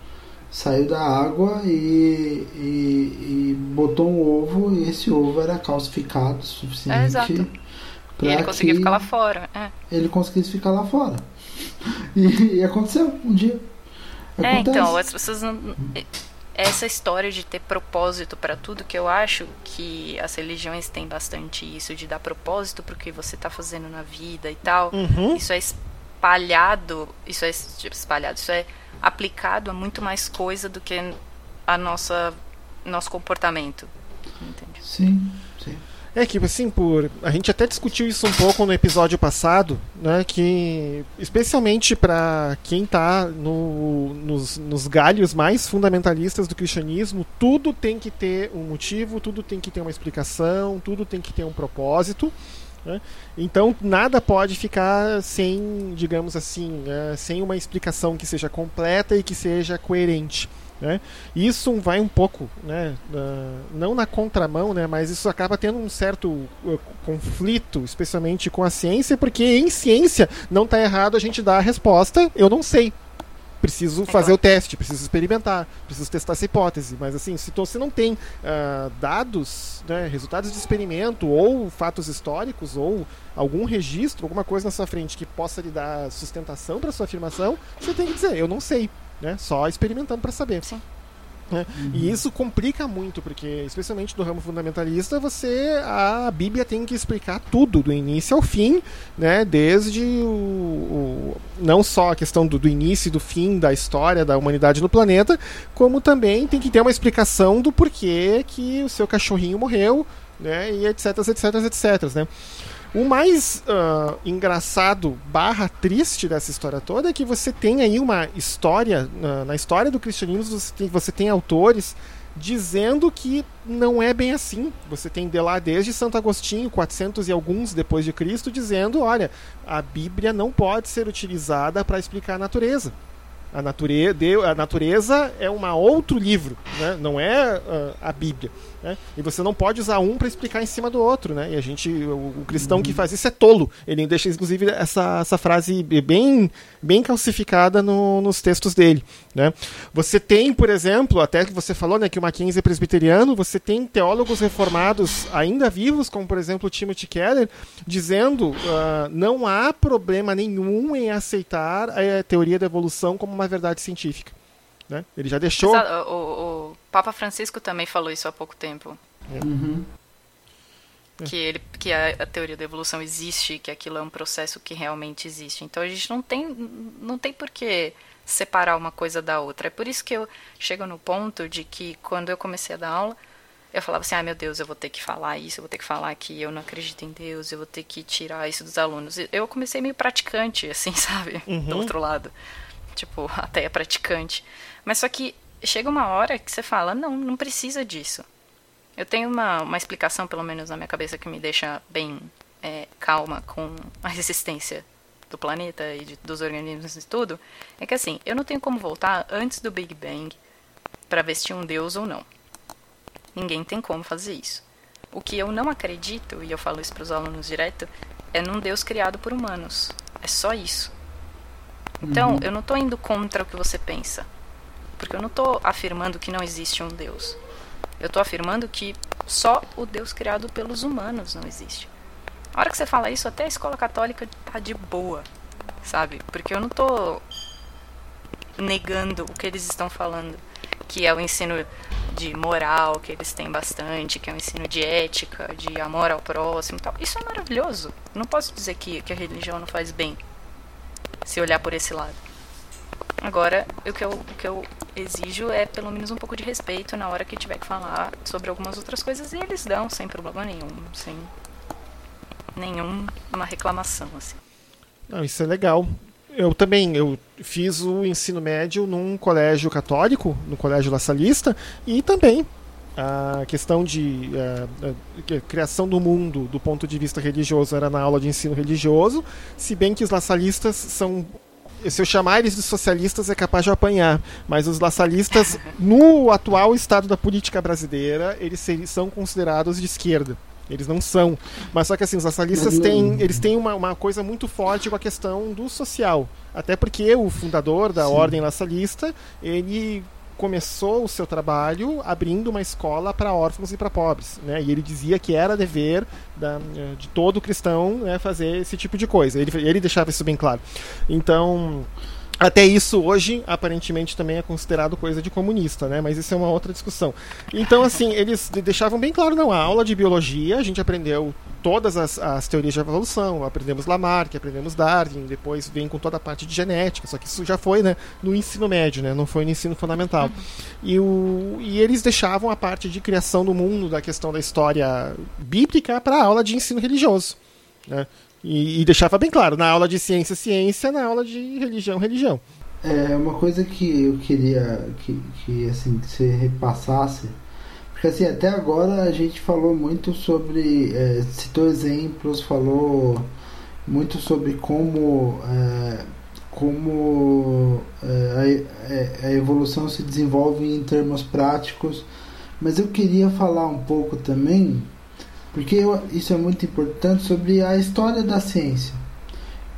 saiu da água e, e, e botou um ovo e esse ovo era calcificado o suficiente. É, exato e ele conseguiu ficar lá fora. É. Ele conseguisse ficar lá fora. E, e aconteceu um dia. Acontece. É, então, as pessoas não. Essa história de ter propósito para tudo, que eu acho que as religiões têm bastante isso, de dar propósito pro que você tá fazendo na vida e tal. Uhum. Isso é espalhado, isso é tipo, espalhado, isso é aplicado a muito mais coisa do que a nossa nosso comportamento. Entende? Sim, sim. É que assim, por a gente até discutiu isso um pouco no episódio passado, né, que especialmente para quem está no, nos, nos galhos mais fundamentalistas do cristianismo, tudo tem que ter um motivo, tudo tem que ter uma explicação, tudo tem que ter um propósito. Né? Então nada pode ficar sem, digamos assim, é, sem uma explicação que seja completa e que seja coerente. Né? Isso vai um pouco, né, uh, não na contramão, né, mas isso acaba tendo um certo uh, conflito, especialmente com a ciência, porque em ciência não está errado a gente dar a resposta, eu não sei. Preciso é fazer o teste, preciso experimentar, preciso testar essa hipótese. Mas assim, se você não tem uh, dados, né, resultados de experimento, ou fatos históricos, ou algum registro, alguma coisa na sua frente que possa lhe dar sustentação para sua afirmação, você tem que dizer, eu não sei né? Só experimentando para saber. Sim. Né? Uhum. E isso complica muito, porque, especialmente do ramo fundamentalista, você a Bíblia tem que explicar tudo, do início ao fim, né? desde o, o não só a questão do, do, início e do fim da história da humanidade no planeta, como também tem que ter uma explicação do porquê que o seu cachorrinho morreu, né? e etc, etc, etc. Né? O mais uh, engraçado barra triste dessa história toda é que você tem aí uma história, uh, na história do cristianismo você tem, você tem autores dizendo que não é bem assim. Você tem de lá desde Santo Agostinho, 400 e alguns depois de Cristo, dizendo, olha, a Bíblia não pode ser utilizada para explicar a natureza. A natureza, a natureza é um outro livro, né? não é uh, a Bíblia. Né? E você não pode usar um para explicar em cima do outro, né? E a gente, o, o cristão uhum. que faz isso é tolo. Ele deixa, inclusive, essa, essa frase bem, bem calcificada no, nos textos dele, né? Você tem, por exemplo, até que você falou, né, que o Mackenzie é presbiteriano, você tem teólogos reformados ainda vivos, como por exemplo Timothy Keller, dizendo uh, não há problema nenhum em aceitar a teoria da evolução como uma verdade científica. Né? Ele já deixou. Exato. O, o, Papa Francisco também falou isso há pouco tempo. Uhum. Que, ele, que a, a, teoria da evolução existe, que aquilo é um processo que realmente existe. Então a gente não tem, não tem por que separar uma coisa da outra. É por isso que eu chego no ponto de que quando eu comecei a dar aula, eu falava assim: ah, meu Deus, eu vou ter que falar isso, eu vou ter que falar que eu não acredito em Deus, eu vou ter que tirar isso dos alunos. Eu comecei meio praticante, assim, sabe? Uhum. Do outro lado. Tipo, até praticante. Mas só que chega uma hora que você fala, não, não precisa disso. Eu tenho uma, uma explicação, pelo menos na minha cabeça, que me deixa bem é, calma com a resistência do planeta e de, dos organismos e tudo, é que assim, eu não tenho como voltar antes do Big Bang para tinha um Deus ou não. Ninguém tem como fazer isso. O que eu não acredito, e eu falo isso para os alunos direto, é num Deus criado por humanos. É só isso. Então, uhum. eu não estou indo contra o que você pensa. Porque eu não estou afirmando que não existe um Deus. Eu estou afirmando que só o Deus criado pelos humanos não existe. A hora que você fala isso, até a escola católica tá de boa, sabe? Porque eu não estou negando o que eles estão falando, que é o ensino de moral que eles têm bastante, que é o ensino de ética, de amor ao próximo, tal. Isso é maravilhoso. Não posso dizer que, que a religião não faz bem, se olhar por esse lado. Agora, o que, eu, o que eu exijo é pelo menos um pouco de respeito na hora que tiver que falar sobre algumas outras coisas e eles dão sem problema nenhum, sem nenhuma reclamação assim. Não, isso é legal. Eu também, eu fiz o ensino médio num colégio católico, no colégio La Salista, e também a questão de uh, a criação do mundo do ponto de vista religioso era na aula de ensino religioso, se bem que os laçalistas são se eu chamar eles de socialistas é capaz de apanhar, mas os laçalistas, no atual estado da política brasileira, eles são considerados de esquerda. Eles não são. Mas só que assim, os laçalistas têm, eles têm uma, uma coisa muito forte com a questão do social. Até porque o fundador da Sim. Ordem Laçalista, ele começou o seu trabalho abrindo uma escola para órfãos e para pobres, né? E ele dizia que era dever da, de todo cristão né, fazer esse tipo de coisa. Ele, ele deixava isso bem claro. Então até isso hoje, aparentemente, também é considerado coisa de comunista, né? Mas isso é uma outra discussão. Então, assim, eles deixavam bem claro, não, a aula de biologia, a gente aprendeu todas as, as teorias de evolução, aprendemos Lamarck, aprendemos Darwin, depois vem com toda a parte de genética, só que isso já foi né, no ensino médio, né? Não foi no ensino fundamental. E, o, e eles deixavam a parte de criação do mundo, da questão da história bíblica, para a aula de ensino religioso. Né? E, e, deixava bem claro, na aula de ciência, ciência, na aula de religião, religião. É uma coisa que eu queria que, que assim, você repassasse, porque assim, até agora a gente falou muito sobre, é, citou exemplos, falou muito sobre como, é, como é, a, é, a evolução se desenvolve em termos práticos, mas eu queria falar um pouco também porque isso é muito importante sobre a história da ciência.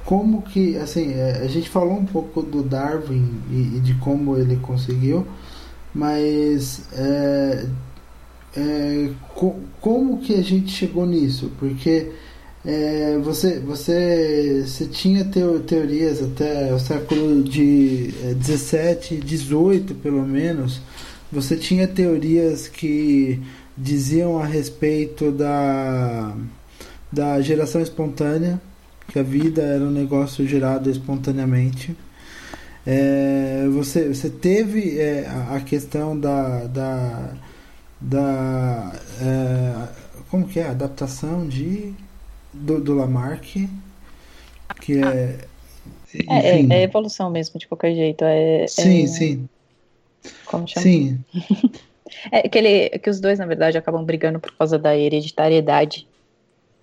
Como que, assim, é, a gente falou um pouco do Darwin e, e de como ele conseguiu, mas é, é, co, como que a gente chegou nisso? Porque é, você, você, você tinha teo, teorias até o século de 17, é, 18 pelo menos, você tinha teorias que diziam a respeito da, da geração espontânea, que a vida era um negócio gerado espontaneamente. É, você, você teve é, a questão da, da, da é, como que é adaptação de do, do Lamarck que é, é, é, é evolução mesmo de qualquer jeito é, sim é, sim como chama? sim É que, ele, que os dois, na verdade, acabam brigando por causa da hereditariedade.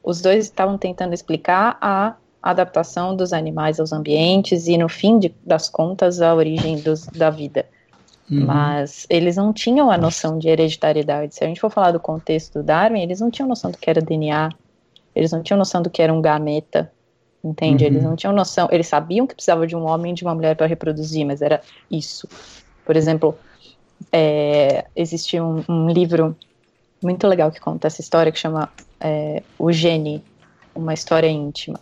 Os dois estavam tentando explicar a adaptação dos animais aos ambientes e, no fim de, das contas, a origem dos, da vida. Uhum. Mas eles não tinham a noção de hereditariedade. Se a gente for falar do contexto do Darwin, eles não tinham noção do que era DNA, eles não tinham noção do que era um gameta, entende? Uhum. Eles não tinham noção, eles sabiam que precisava de um homem e de uma mulher para reproduzir, mas era isso. Por exemplo, é, existe um, um, livro muito legal que conta essa história que chama é, O Gene, uma história íntima.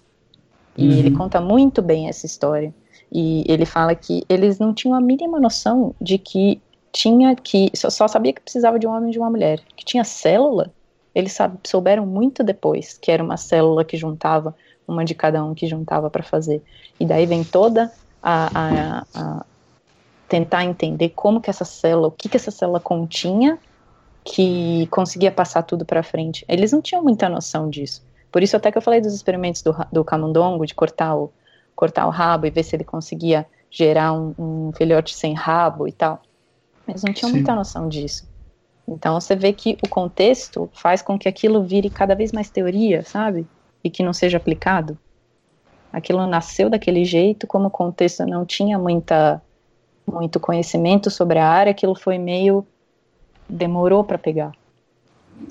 E uhum. ele conta muito bem essa história. E ele fala que eles não tinham a mínima noção de que tinha que. Só, só sabia que precisava de um homem e de uma mulher. Que tinha célula, eles sabe, souberam muito depois que era uma célula que juntava, uma de cada um que juntava para fazer. E daí vem toda a, a, a, tentar entender como que essa célula, o que que essa célula continha que conseguia passar tudo para frente. Eles não tinham muita noção disso. Por isso até que eu falei dos experimentos do, do camundongo, de cortar o, cortar o rabo e ver se ele conseguia gerar um, um filhote sem rabo e tal. Eles não tinham Sim. muita noção disso. Então você vê que o contexto faz com que aquilo vire cada vez mais teoria, sabe? E que não seja aplicado. Aquilo nasceu daquele jeito, como o contexto não tinha muita, muito conhecimento sobre a área, aquilo foi meio. demorou para pegar.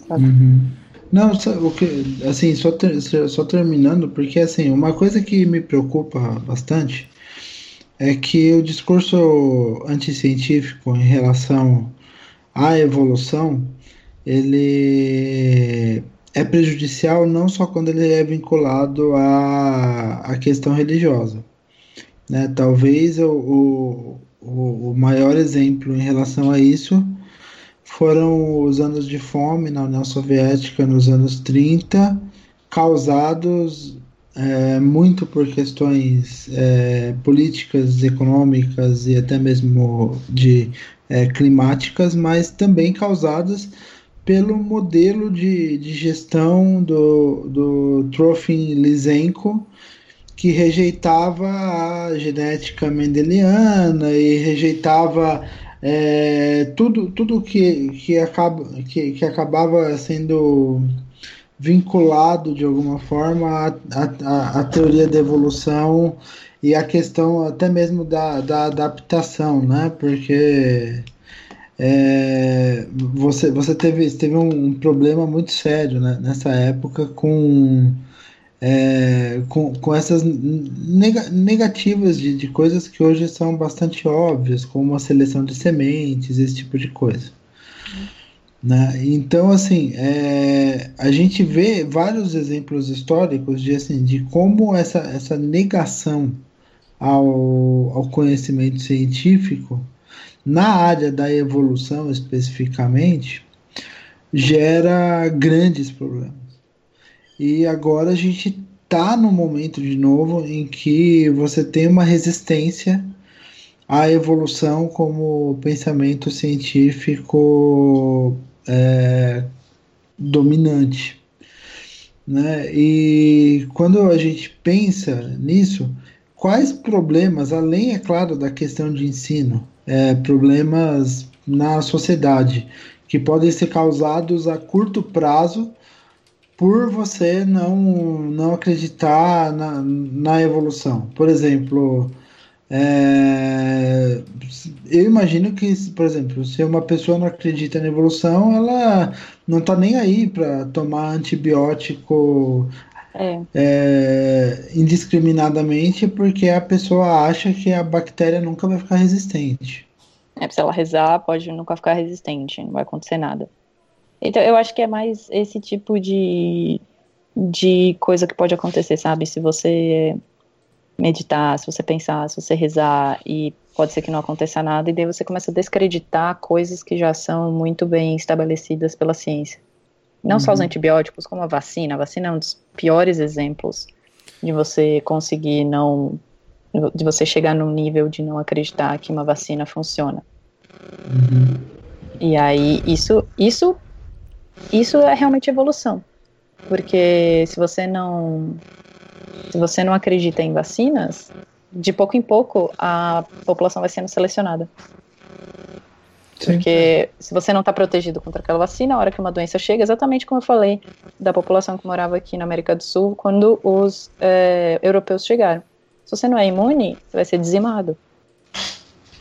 Uhum. Não, o que, assim, só, ter, só terminando, porque assim, uma coisa que me preocupa bastante é que o discurso anticientífico em relação à evolução, ele é prejudicial não só quando ele é vinculado à, à questão religiosa. Né? Talvez o, o, o maior exemplo em relação a isso foram os anos de fome na União Soviética nos anos 30, causados é, muito por questões é, políticas, econômicas e até mesmo de é, climáticas, mas também causadas pelo modelo de, de gestão do, do Trofim Lysenko, que rejeitava a genética mendeliana e rejeitava é, tudo, tudo que, que, acaba, que, que acabava sendo vinculado de alguma forma à, teoria da evolução e a questão até mesmo da, da adaptação, né? Porque é, você, você teve, teve um, um problema muito sério né, nessa época com é, com, com essas nega, negativas de, de coisas que hoje são bastante óbvias, como a seleção de sementes, esse tipo de coisa. Né? Então, assim, é, a gente vê vários exemplos históricos de, assim, de como essa, essa negação ao, ao conhecimento científico, na área da evolução especificamente, gera grandes problemas. E agora a gente está no momento de novo em que você tem uma resistência à evolução como pensamento científico é, dominante. Né? E quando a gente pensa nisso, quais problemas, além, é claro, da questão de ensino, é, problemas na sociedade, que podem ser causados a curto prazo por você não, não acreditar na, na evolução. Por exemplo, é, eu imagino que, por exemplo, se uma pessoa não acredita na evolução, ela não está nem aí para tomar antibiótico é. É, indiscriminadamente porque a pessoa acha que a bactéria nunca vai ficar resistente. É, se ela rezar, pode nunca ficar resistente, não vai acontecer nada. Então, eu acho que é mais esse tipo de, de coisa que pode acontecer, sabe? Se você meditar, se você pensar, se você rezar, e pode ser que não aconteça nada, e daí você começa a descreditar coisas que já são muito bem estabelecidas pela ciência. Não uhum. só os uhum. antibióticos, como a vacina. A vacina é um dos piores exemplos de você conseguir não. de você chegar num nível de não acreditar que uma vacina funciona. Uhum. E aí, isso, isso isso é realmente evolução. Porque se você não se você não acredita em vacinas, de pouco em pouco a população vai sendo selecionada. Sim. Porque se você não está protegido contra aquela vacina, a hora que uma doença chega, exatamente como eu falei da população que morava aqui na América do Sul, quando os é, europeus chegaram. Se você não é imune, você vai ser dizimado.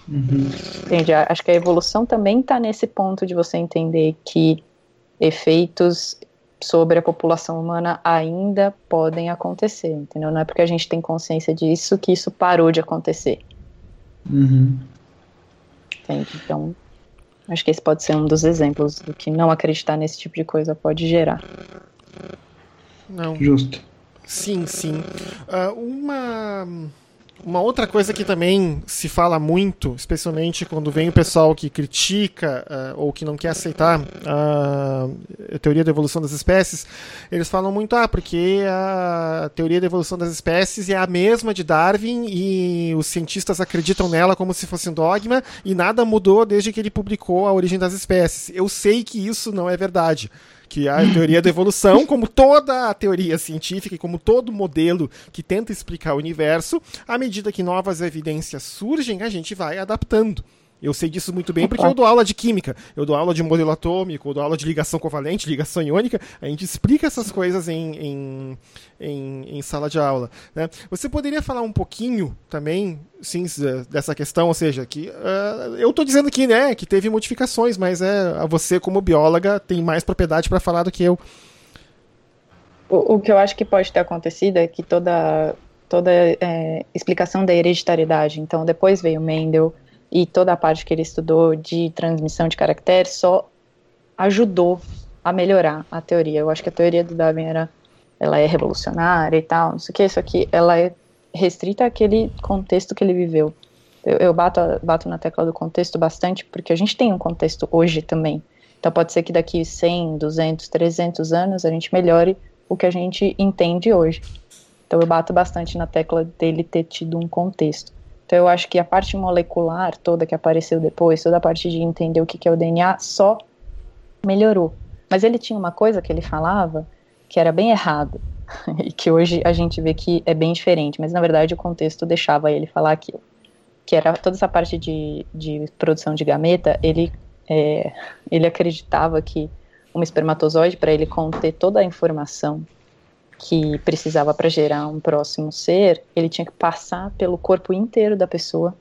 Uhum. Entende? Acho que a evolução também está nesse ponto de você entender que efeitos sobre a população humana ainda podem acontecer, entendeu? Não é porque a gente tem consciência disso que isso parou de acontecer. Uhum. Entende? Então, acho que esse pode ser um dos exemplos do que não acreditar nesse tipo de coisa pode gerar. Não. Justo. Sim, sim. Uh, uma uma outra coisa que também se fala muito, especialmente quando vem o pessoal que critica uh, ou que não quer aceitar uh, a teoria da evolução das espécies, eles falam muito, ah, porque a teoria da evolução das espécies é a mesma de Darwin e os cientistas acreditam nela como se fosse um dogma e nada mudou desde que ele publicou A Origem das Espécies. Eu sei que isso não é verdade que a teoria da evolução, como toda a teoria científica e como todo modelo que tenta explicar o universo, à medida que novas evidências surgem, a gente vai adaptando. Eu sei disso muito bem porque eu dou aula de química, eu dou aula de modelo atômico, eu dou aula de ligação covalente, ligação iônica. A gente explica essas coisas em, em, em, em sala de aula. Né? Você poderia falar um pouquinho também, sim, dessa questão, ou seja, que uh, eu estou dizendo aqui, né, que teve modificações, mas é você como bióloga tem mais propriedade para falar do que eu. O, o, que eu acho que pode ter acontecido é que toda toda é, explicação da hereditariedade, então depois veio Mendel e toda a parte que ele estudou de transmissão de caracteres só ajudou a melhorar a teoria. Eu acho que a teoria do Darwin era, ela é revolucionária e tal, não sei o que, isso aqui, ela é restrita àquele contexto que ele viveu. Eu, eu bato, bato na tecla do contexto bastante, porque a gente tem um contexto hoje também. Então pode ser que daqui 100, 200, 300 anos a gente melhore o que a gente entende hoje. Então eu bato bastante na tecla dele ter tido um contexto. Então eu acho que a parte molecular toda que apareceu depois, toda a parte de entender o que é o DNA, só melhorou. Mas ele tinha uma coisa que ele falava que era bem errado e que hoje a gente vê que é bem diferente, mas na verdade o contexto deixava ele falar aquilo. Que era toda essa parte de, de produção de gameta, ele, é, ele acreditava que um espermatozoide, para ele conter toda a informação que precisava para gerar um próximo ser, ele tinha que passar pelo corpo inteiro da pessoa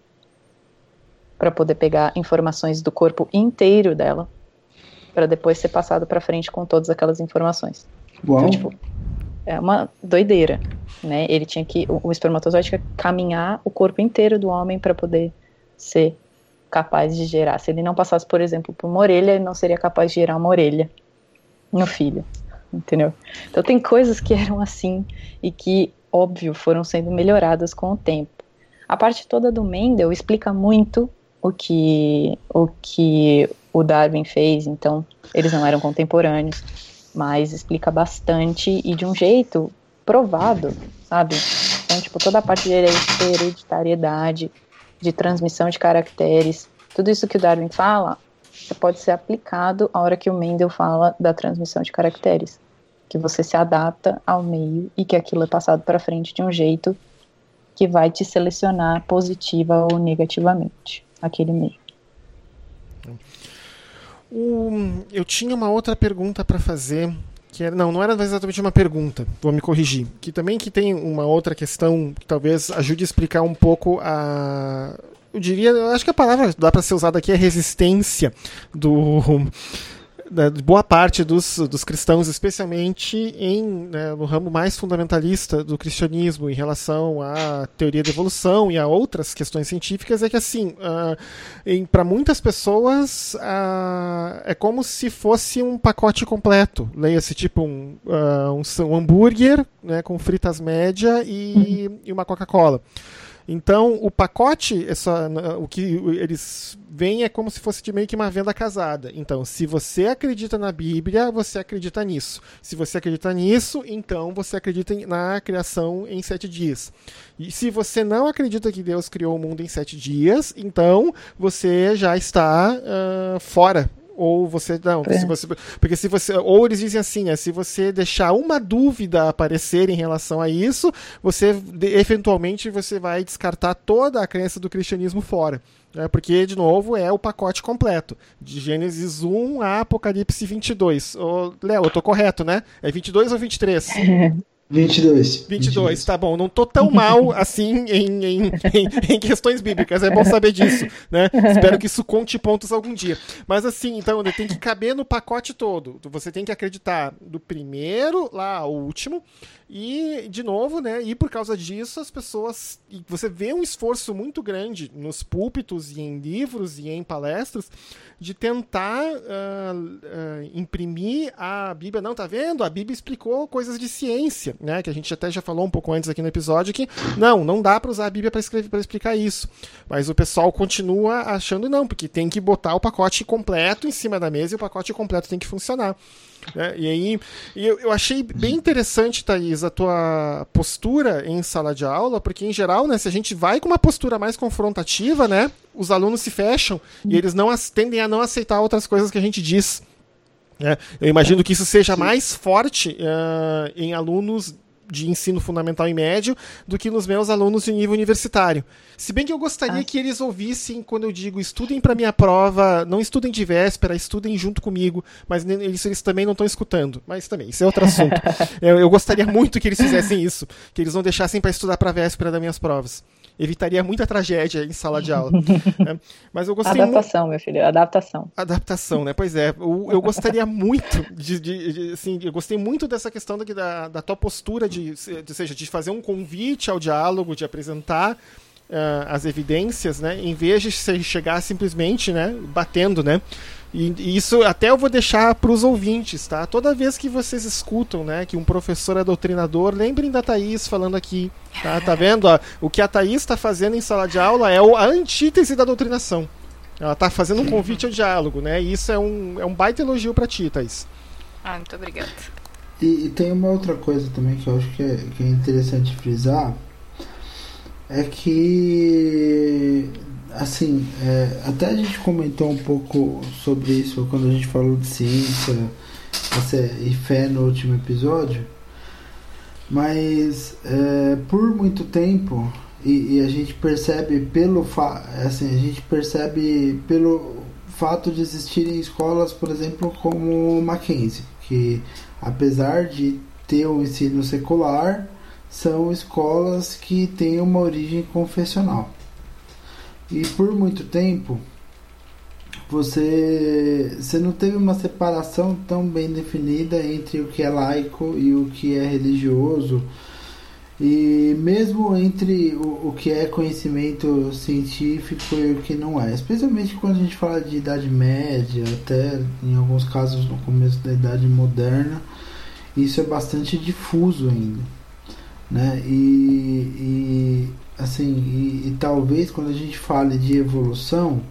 para poder pegar informações do corpo inteiro dela, para depois ser passado para frente com todas aquelas informações. Uau. Então, tipo, é uma doideira, né? Ele tinha que o, o espermatozoide tinha que caminhar o corpo inteiro do homem para poder ser capaz de gerar. Se ele não passasse, por exemplo, por uma orelha, ele não seria capaz de gerar uma orelha no filho entendeu? Então tem coisas que eram assim e que, óbvio, foram sendo melhoradas com o tempo. A parte toda do Mendel explica muito o que o que o Darwin fez, então eles não eram contemporâneos, mas explica bastante e de um jeito provado, sabe? Então, tipo, toda a parte de hereditariedade, de transmissão de caracteres, tudo isso que o Darwin fala, pode ser aplicado a hora que o Mendel fala da transmissão de caracteres que você se adapta ao meio e que aquilo é passado para frente de um jeito que vai te selecionar positiva ou negativamente aquele meio. eu tinha uma outra pergunta para fazer que era, não, não era exatamente uma pergunta, vou me corrigir, que também que tem uma outra questão que talvez ajude a explicar um pouco a eu diria, eu acho que a palavra dá para ser usada aqui é resistência do né, boa parte dos, dos cristãos, especialmente em, né, no ramo mais fundamentalista do cristianismo em relação à teoria da evolução e a outras questões científicas, é que assim, uh, para muitas pessoas uh, é como se fosse um pacote completo. Leia-se tipo um, uh, um, um, hambúrguer né, com fritas média e, uhum. e uma Coca-Cola. Então, o pacote, essa, o que eles veem é como se fosse de meio que uma venda casada. Então, se você acredita na Bíblia, você acredita nisso. Se você acredita nisso, então você acredita na criação em sete dias. E se você não acredita que Deus criou o mundo em sete dias, então você já está uh, fora ou você não, é. se você, porque se você ou eles dizem assim, né, se você deixar uma dúvida aparecer em relação a isso, você eventualmente você vai descartar toda a crença do cristianismo fora. Né, porque, de novo, é o pacote completo. De Gênesis 1 a Apocalipse 22. Ô, Léo, eu tô correto, né? É 22 ou 23? 22. 22, tá bom. Não tô tão mal assim em, em, em, em, questões bíblicas. É bom saber disso, né? Espero que isso conte pontos algum dia. Mas assim, então, tem que caber no pacote todo. Você tem que acreditar do primeiro lá ao último. E, de novo, né? E por causa disso, as pessoas. Você vê um esforço muito grande nos púlpitos e em livros e em palestras de tentar uh, uh, imprimir a Bíblia. Não, tá vendo? A Bíblia explicou coisas de ciência, né? Que a gente até já falou um pouco antes aqui no episódio que não, não dá para usar a Bíblia para explicar isso. Mas o pessoal continua achando não, porque tem que botar o pacote completo em cima da mesa e o pacote completo tem que funcionar. Né? E aí, eu, eu achei bem interessante, Thaís, a tua postura em sala de aula, porque em geral, né, se a gente vai com uma postura mais confrontativa, né, os alunos se fecham e eles não tendem a não aceitar outras coisas que a gente diz. Né? Eu imagino que isso seja mais forte uh, em alunos de ensino fundamental e médio do que nos meus alunos de nível universitário. Se bem que eu gostaria ah. que eles ouvissem quando eu digo estudem para minha prova, não estudem de véspera, estudem junto comigo, mas isso eles também não estão escutando. Mas também, isso é outro assunto. eu, eu gostaria muito que eles fizessem isso, que eles não deixassem para estudar para véspera das minhas provas evitaria muita tragédia em sala de aula. né? Mas eu gostei Adaptação, meu filho, adaptação. Adaptação, né? Pois é. Eu, eu gostaria muito de, de, de, assim, eu gostei muito dessa questão da, da tua postura de, de, seja, de fazer um convite ao diálogo, de apresentar Uh, as evidências, né, em vez de chegar simplesmente, né, batendo, né, e, e isso até eu vou deixar para os ouvintes, tá? Toda vez que vocês escutam, né, que um professor é doutrinador, lembrem da Thaís falando aqui, tá? Tá vendo? Ó, o que a Thaís está fazendo em sala de aula é a antítese da doutrinação. Ela está fazendo um convite ao diálogo, né? E isso é um, é um baita elogio para ti, Thaís. Ah, muito obrigada. E, e, tem uma outra coisa também que eu acho que é, que é interessante frisar, é que assim, é, até a gente comentou um pouco sobre isso quando a gente falou de ciência e fé no último episódio, mas é, por muito tempo e, e, a gente percebe pelo fa assim, a gente percebe pelo fato de existirem escolas, por exemplo, como Mackenzie, que apesar de ter um ensino secular, são escolas que têm uma origem confessional. E por muito tempo você, você não teve uma separação tão bem definida entre o que é laico e o que é religioso. E mesmo entre o, o que é conhecimento científico e o que não é, especialmente quando a gente fala de Idade Média, até em alguns casos no começo da Idade Moderna, isso é bastante difuso ainda. Né? E, e assim, e, e, talvez quando a gente fale de evolução,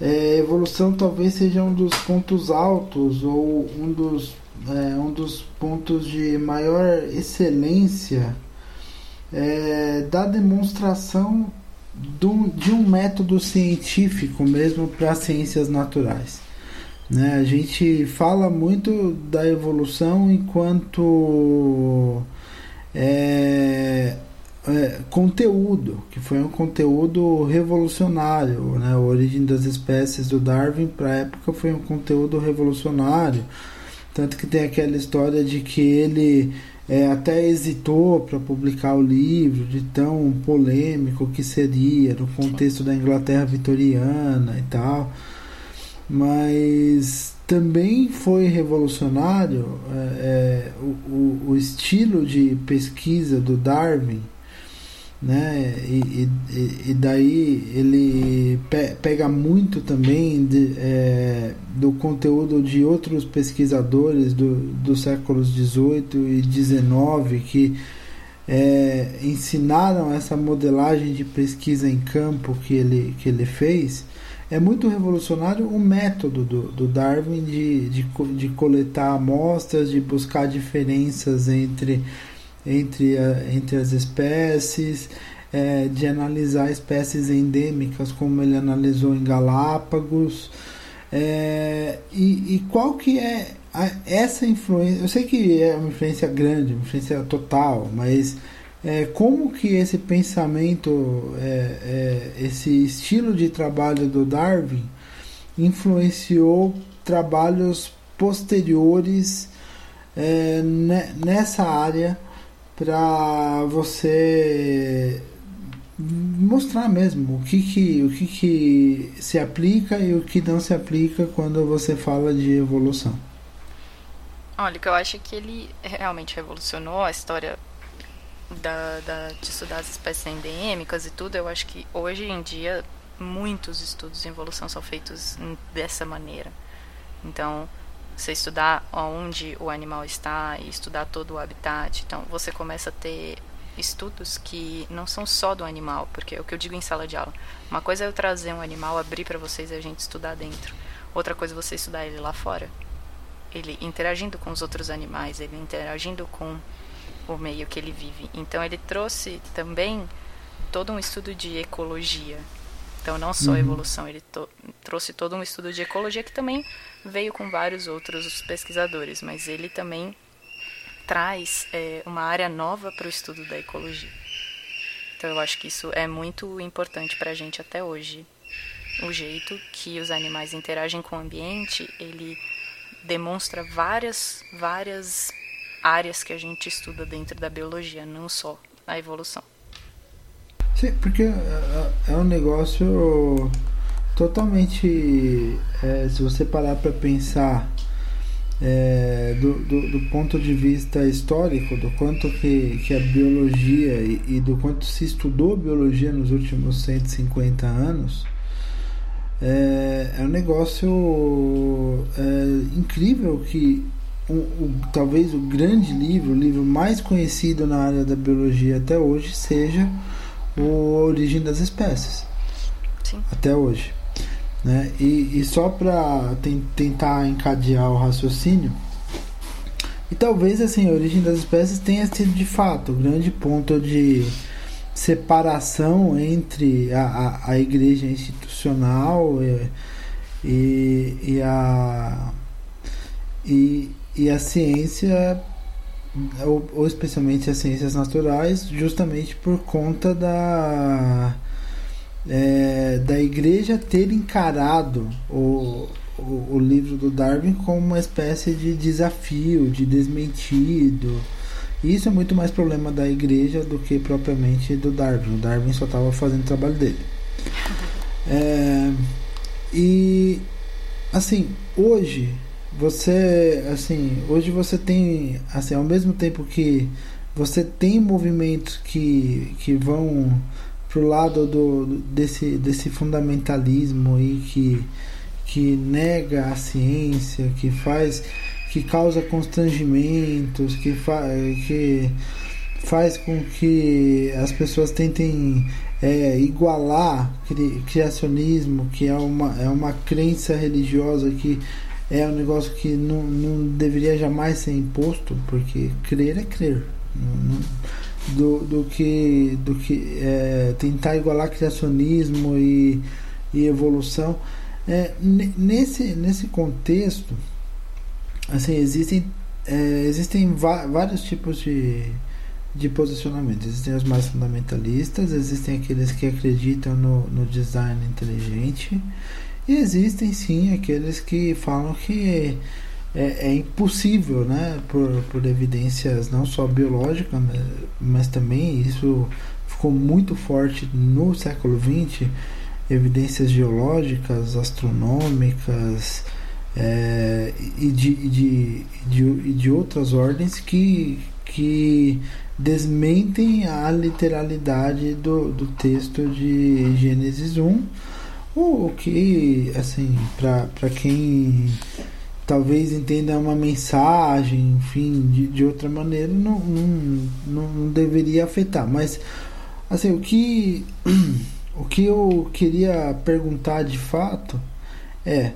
é, evolução talvez seja um dos pontos altos ou um dos, é, um dos pontos de maior excelência é, da demonstração do, de um método científico mesmo para as ciências naturais. Né? A gente fala muito da evolução enquanto é, é, conteúdo, que foi um conteúdo revolucionário. Né? A origem das espécies do Darwin, para a época, foi um conteúdo revolucionário. Tanto que tem aquela história de que ele é, até hesitou para publicar o livro, de tão polêmico que seria, no contexto da Inglaterra vitoriana e tal. Mas também foi revolucionário é, é, o, o, estilo de pesquisa do Darwin né? E, e, e daí ele pe pega muito também de, é, do conteúdo de outros pesquisadores do, dos séculos 18 e 19 que é, ensinaram essa modelagem de pesquisa em campo que ele, que ele fez. É muito revolucionário o método do, do Darwin de, de, de coletar amostras, de buscar diferenças entre entre, a, entre as espécies, é, de analisar espécies endêmicas, como ele analisou em Galápagos. É, e, e, qual que é a, essa influência? Eu sei que é uma influência grande, uma influência total, mas é, como que esse pensamento, é, é esse estilo de trabalho do Darwin influenciou trabalhos posteriores é, nessa área para você mostrar mesmo o que que, o que que se aplica e o que não se aplica quando você fala de evolução. Olha, o que eu acho é que ele realmente revolucionou a história da, da, de estudar as espécies endêmicas e tudo. Eu acho que hoje em dia muitos estudos em evolução são feitos dessa maneira. Então, você estudar onde o animal está e estudar todo o habitat. Então, você começa a ter estudos que não são só do animal, porque é o que eu digo em sala de aula. Uma coisa é eu trazer um animal, abrir para vocês e a gente estudar dentro. Outra coisa é você estudar ele lá fora. Ele interagindo com os outros animais, ele interagindo com o meio que ele vive. Então, ele trouxe também todo um estudo de ecologia. Então, não só uhum. evolução, ele trouxe todo um estudo de ecologia que também veio com vários outros pesquisadores, mas ele também traz é, uma área nova para o estudo da ecologia. Então eu acho que isso é muito importante para a gente até hoje. O jeito que os animais interagem com o ambiente, ele demonstra várias, várias áreas que a gente estuda dentro da biologia, não só a evolução. Sim, porque é, é um negócio totalmente. É, se você parar para pensar é, do, do, do, ponto de vista histórico, do quanto que, que a biologia e, e, do quanto se estudou biologia nos últimos 150 anos, é, é um negócio é, incrível que o, o, talvez o grande livro, o livro mais conhecido na área da biologia até hoje seja o Origem das Espécies. Sim. Até hoje. Né? E, e só para tentar encadear o raciocínio, e talvez assim, a origem das espécies tenha sido de fato o grande ponto de separação entre a, a, a igreja institucional e, e, e, a, e, e a ciência, ou, ou especialmente as ciências naturais, justamente por conta da é, da igreja ter encarado o, o, o, livro do Darwin como uma espécie de desafio, de desmentido. Isso é muito mais problema da igreja do que propriamente do Darwin. O Darwin só estava fazendo o trabalho dele. É, e assim, hoje você, assim, hoje você tem, assim, ao mesmo tempo que você tem movimentos que, que vão pro lado do, desse, desse fundamentalismo e que, que nega a ciência, que faz que causa constrangimentos, que, fa, que faz com que as pessoas tentem é, igualar cri, criacionismo, que é uma, é uma crença religiosa que é um negócio que não, não deveria jamais ser imposto, porque crer é crer. Do, do que, do que é, tentar igualar criacionismo e, e evolução. É, nesse, nesse contexto, assim, existem, é, existem vários tipos de, de posicionamento. Existem os mais fundamentalistas, existem aqueles que acreditam no, no design inteligente, e existem sim aqueles que falam que é, é, impossível, né, por, por evidências não só biológicas, mas, mas também isso ficou muito forte no século XX, evidências geológicas, astronômicas é, e, de, de, de, de outras ordens que, que desmentem a literalidade do, do texto de Gênesis 1, o que, assim, para quem talvez entenda uma mensagem, enfim, de, de outra maneira, não, não, não deveria afetar. Mas, assim, o que, o que eu queria perguntar de fato é,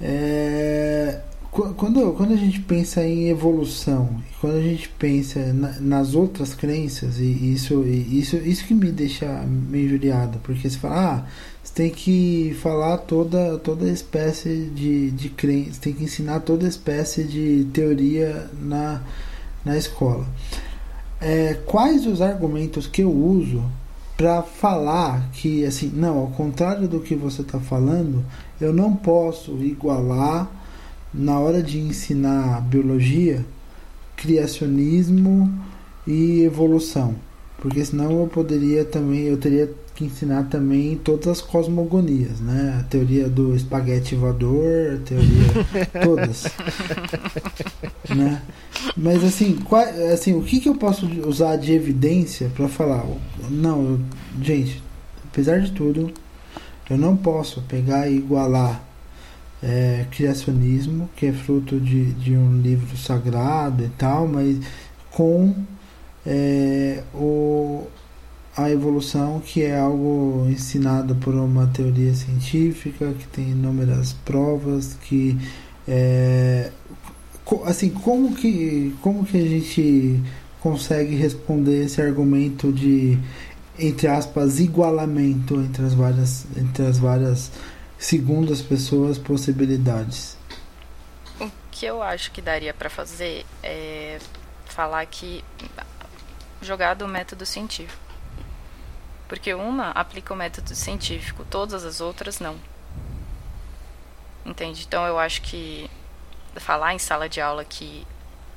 é quando, quando a gente pensa em evolução, quando a gente pensa na, nas outras crenças, e isso, e isso, isso que me deixa meio injuriado, porque você fala, ah, você tem que falar toda, toda espécie de, de crença, tem que ensinar toda espécie de teoria na, na escola. É, quais os argumentos que eu uso para falar que, assim, não, ao contrário do que você está falando, eu não posso igualar na hora de ensinar biologia, criacionismo e evolução, porque senão eu poderia também, eu teria que ensinar também todas as cosmogonias, né? A teoria do espaguete voador, a teoria todas, né? Mas assim, qual, assim, o que, que eu posso usar de evidência para falar? Não, eu, gente, apesar de tudo, eu não posso pegar e igualar é, criacionismo, que é fruto de, de um livro sagrado e tal, mas com é, o, a evolução, que é algo ensinado por uma teoria científica, que tem inúmeras provas, que é, assim, como que, como que a gente consegue responder esse argumento de entre aspas igualamento entre as várias entre as várias segundo as pessoas possibilidades o que eu acho que daria para fazer é falar que jogar do método científico. Porque uma aplica o método científico, todas as outras não. Entende? Então eu acho que falar em sala de aula que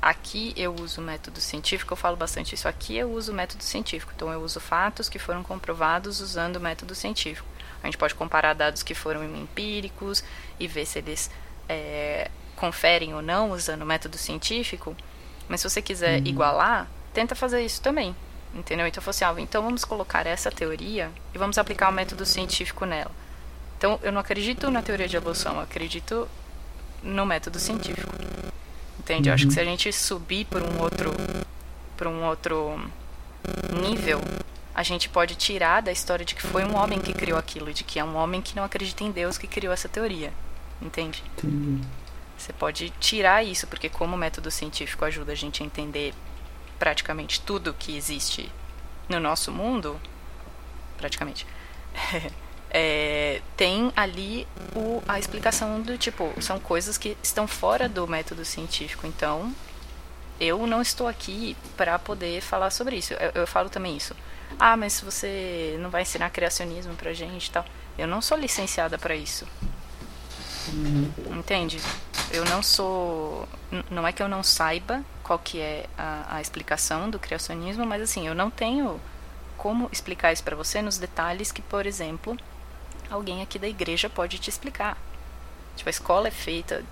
aqui eu uso o método científico, eu falo bastante isso. Aqui eu uso o método científico. Então eu uso fatos que foram comprovados usando o método científico. A gente pode comparar dados que foram empíricos e ver se eles é, conferem ou não usando o método científico. Mas se você quiser uhum. igualar, tenta fazer isso também. Entendeu? Então, assim, ah, então vamos colocar essa teoria e vamos aplicar o método científico nela. Então, eu não acredito na teoria de evolução, eu acredito no método científico. Entende? Eu acho que se a gente subir por um outro por um outro nível, a gente pode tirar da história de que foi um homem que criou aquilo, de que é um homem que não acredita em Deus que criou essa teoria. Entende? Entendi. Você pode tirar isso, porque como o método científico ajuda a gente a entender praticamente tudo que existe no nosso mundo, praticamente, é, tem ali o, a explicação do tipo, são coisas que estão fora do método científico. Então, eu não estou aqui para poder falar sobre isso. Eu, eu, falo também isso. Ah, mas você não vai ensinar criacionismo pra gente e tal. Eu não sou licenciada para isso. Uhum. Entende? Eu não sou. Não é que eu não saiba qual que é a, a explicação do criacionismo, mas assim, eu não tenho como explicar isso para você nos detalhes que, por exemplo, alguém aqui da igreja pode te explicar. Tipo, a escola é feita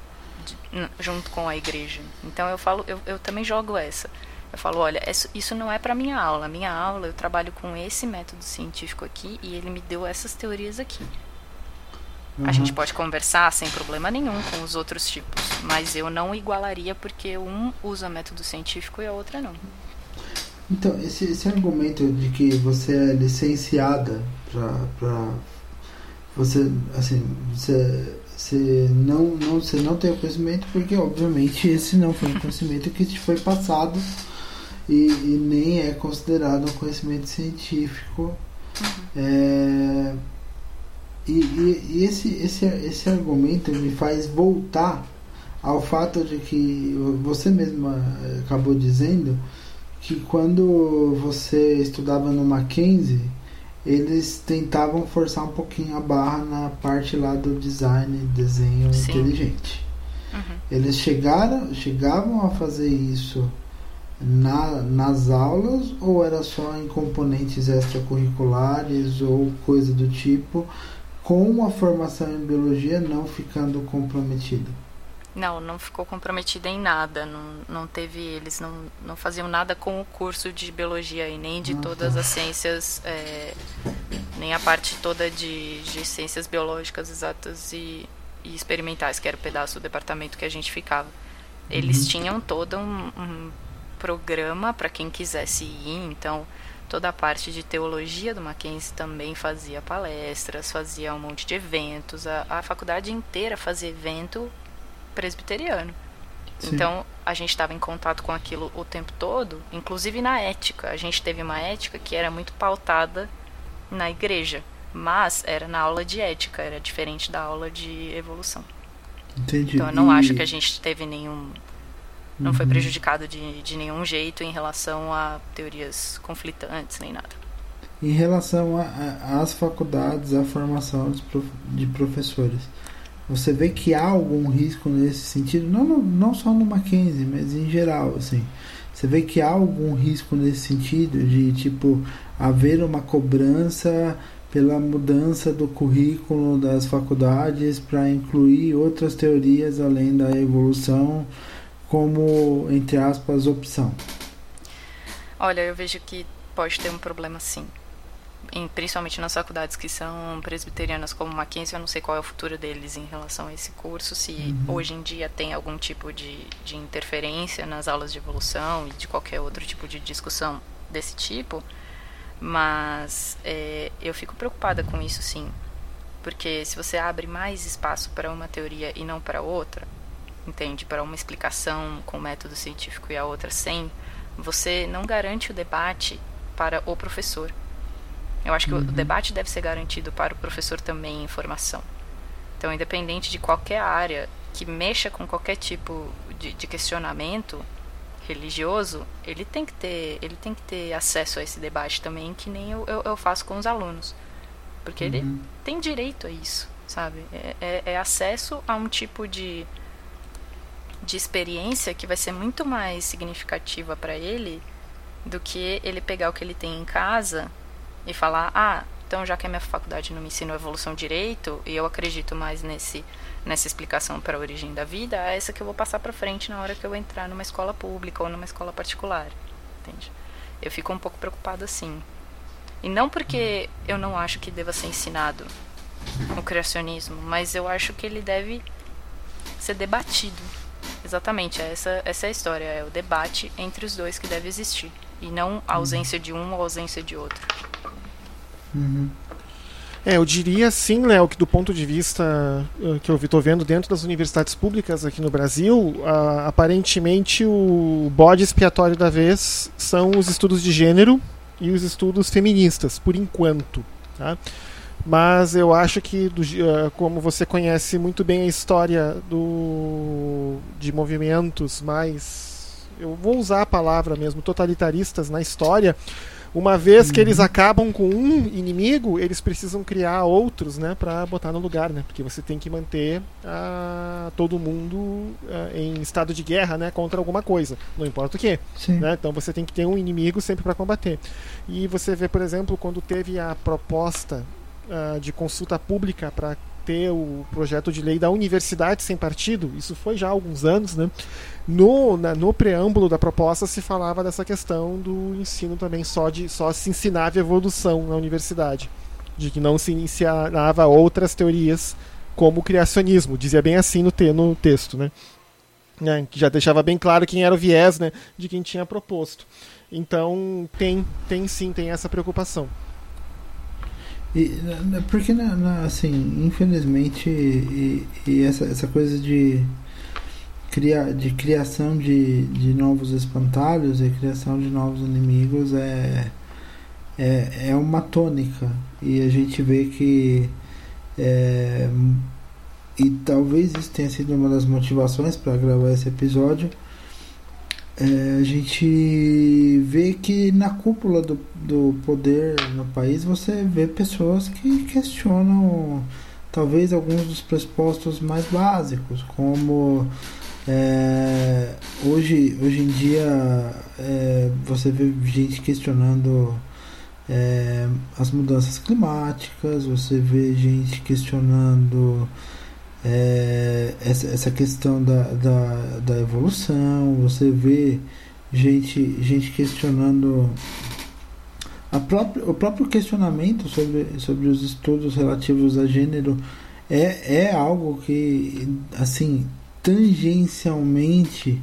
de, junto com a igreja. Então eu falo, eu, eu também jogo essa. Eu falo, olha, isso não é para minha aula. Minha aula eu trabalho com esse método científico aqui e ele me deu essas teorias aqui. Uhum. A gente pode conversar sem problema nenhum com os outros tipos, mas eu não igualaria porque um usa método científico e a outra não. Então, esse, esse argumento de que você é licenciada para você, assim, você, você, não, não, você não tem o conhecimento porque, obviamente, esse não foi um conhecimento que te foi passado e, e nem é considerado um conhecimento científico. Uhum. É, e, e, e, esse, esse, esse argumento me faz voltar ao fato de que você mesma acabou dizendo que quando você estudava no Mackenzie, eles tentavam forçar um pouquinho a barra na parte lá do design, desenho Sim. inteligente. Uhum. Eles chegaram, chegavam a fazer isso na, nas aulas ou era só em componentes extracurriculares ou coisa do tipo com a formação em biologia não ficando comprometida? Não, não ficou comprometida em nada. Não, não teve. Eles não, não faziam nada com o curso de biologia e nem de todas as ciências, é, nem a parte toda de, de ciências biológicas exatas e, e, experimentais, que era o pedaço do departamento que a gente ficava. Eles uhum. tinham todo um, um programa para quem quisesse ir, então toda a parte de teologia do Mackenzie também fazia palestras, fazia um monte de eventos. A, a faculdade inteira fazia evento presbiteriano. Sim. Então a gente estava em contato com aquilo o tempo todo, inclusive na ética. A gente teve uma ética que era muito pautada na igreja, mas era na aula de ética, era diferente da aula de evolução. Entendi. Então eu não e... acho que a gente teve nenhum não foi uhum. prejudicado de, de nenhum jeito em relação a teorias conflitantes nem nada. Em relação às faculdades, à formação de, prof, de professores, você vê que há algum risco nesse sentido, não, não só no Mackenzie, mas em geral, assim. Você vê que há algum risco nesse sentido de tipo haver uma cobrança pela mudança do currículo das faculdades para incluir outras teorias além da evolução como, entre aspas, opção? Olha, eu vejo que pode ter um problema sim. Em, principalmente nas faculdades que são presbiterianas como Mackenzie, eu não sei qual é o futuro deles em relação a esse curso, se uhum. hoje em dia tem algum tipo de, de interferência nas aulas de evolução e de qualquer outro tipo de discussão desse tipo, mas é, eu fico preocupada com isso sim, porque se você abre mais espaço para uma teoria e não para outra, entende? Para uma explicação com método científico e a outra sem, você não garante o debate para o professor. Eu acho que uhum. o debate deve ser garantido para o professor também em formação. Então, independente de qualquer área que mexa com qualquer tipo de, de questionamento religioso, ele tem que ter, ele tem que ter acesso a esse debate também, que nem eu, eu, eu faço com os alunos. Porque uhum. ele tem direito a isso, sabe? É, é, é, acesso a um tipo de, de experiência que vai ser muito mais significativa para ele do que ele pegar o que ele tem em casa e falar: ah, então já que a minha faculdade não me ensina evolução direito e eu acredito mais nesse nessa explicação para a origem da vida, é essa que eu vou passar para frente na hora que eu entrar numa escola pública ou numa escola particular, entende? Eu fico um pouco preocupada assim. E não porque eu não acho que deva ser ensinado o criacionismo, mas eu acho que ele deve ser debatido. Exatamente, essa, essa é a história, é o debate entre os dois que deve existir. E não a ausência de um ou a ausência de outro. Uhum. É, eu diria sim, Léo, que do ponto de vista uh, que eu estou vendo dentro das universidades públicas aqui no Brasil, uh, aparentemente o bode expiatório da vez são os estudos de gênero e os estudos feministas, por enquanto. Tá? Mas eu acho que, do, uh, como você conhece muito bem a história do, de movimentos mais. Eu vou usar a palavra mesmo, totalitaristas na história uma vez que eles uhum. acabam com um inimigo, eles precisam criar outros, né, para botar no lugar, né? Porque você tem que manter ah, todo mundo ah, em estado de guerra, né, contra alguma coisa, não importa o que. Né? Então você tem que ter um inimigo sempre para combater. E você vê, por exemplo, quando teve a proposta ah, de consulta pública para ter o projeto de lei da universidade sem partido, isso foi já há alguns anos, né? No, na, no preâmbulo da proposta se falava dessa questão do ensino também só de só se ensinava evolução na universidade, de que não se ensinava outras teorias como o criacionismo, dizia bem assim no, te, no texto, né? né? Que já deixava bem claro quem era o viés, né, de quem tinha proposto. Então tem, tem sim, tem essa preocupação. E, porque, assim, infelizmente, e, e essa, essa coisa de cria, de criação de, de novos espantalhos e criação de novos inimigos é, é, é uma tônica. E a gente vê que. É, e talvez isso tenha sido uma das motivações para gravar esse episódio. É, a gente vê que na cúpula do, do poder no país você vê pessoas que questionam talvez alguns dos pressupostos mais básicos, como é, hoje, hoje em dia é, você vê gente questionando é, as mudanças climáticas, você vê gente questionando é, essa, essa questão da, da, da evolução, você vê gente, gente questionando a própria, o próprio questionamento sobre, sobre os estudos relativos a gênero é, é algo que assim tangencialmente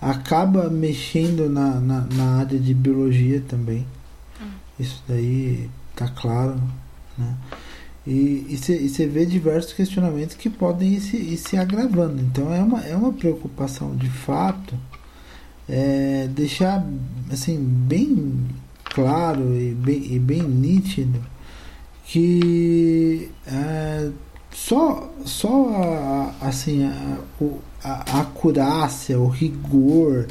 acaba mexendo na, na, na área de biologia também. Hum. Isso daí tá claro. Né? E você vê diversos questionamentos que podem ir se, ir se agravando. Então é uma, é uma preocupação de fato é, deixar assim bem claro e bem, e bem nítido que é, só, só a, assim, a, a, a acurácia, o rigor,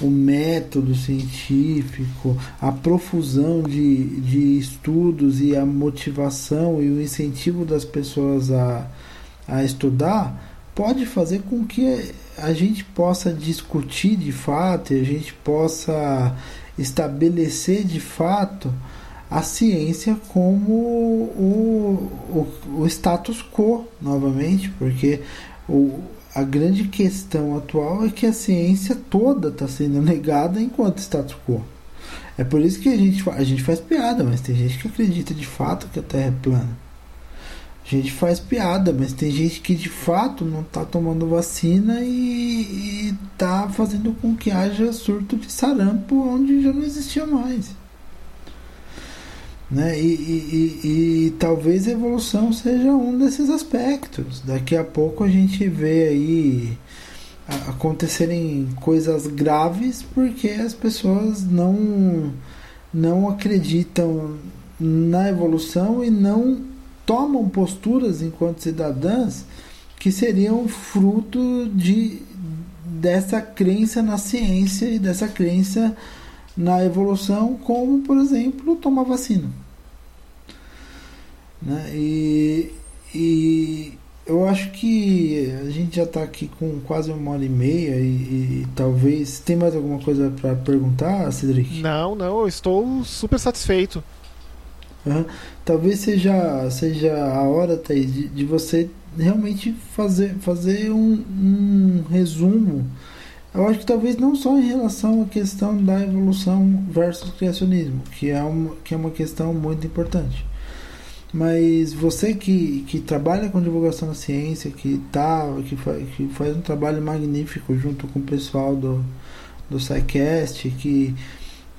o método científico, a profusão de, de estudos e a motivação e o incentivo das pessoas a, a estudar pode fazer com que a gente possa discutir de fato e a gente possa estabelecer de fato a ciência como o, o, o status quo, novamente, porque o, a grande questão atual é que a ciência toda está sendo negada enquanto status quo. É por isso que a gente, a gente faz piada, mas tem gente que acredita de fato que a Terra é plana. A gente faz piada, mas tem gente que de fato não está tomando vacina e está fazendo com que haja surto de sarampo onde já não existia mais. Né? E, e, e, e, talvez a evolução seja um desses aspectos. Daqui a pouco a gente vê aí acontecerem coisas graves porque as pessoas não, não acreditam na evolução e não tomam posturas enquanto cidadãs que seriam fruto de, dessa crença na ciência e dessa crença na evolução, como por exemplo tomar vacina. Né? E, e eu acho que a gente já está aqui com quase uma hora e meia e, e talvez tem mais alguma coisa para perguntar, Cedric? Não, não, eu estou super satisfeito. Uhum. Talvez seja, seja a hora, Thaís, de, de você realmente fazer, fazer um, um resumo. Eu acho que talvez não só em relação à questão da evolução versus criacionismo, que é uma, que é uma questão muito importante. Mas você que, que trabalha com divulgação da ciência, que, tá, que, fa, que faz um trabalho magnífico junto com o pessoal do, do SciCast, que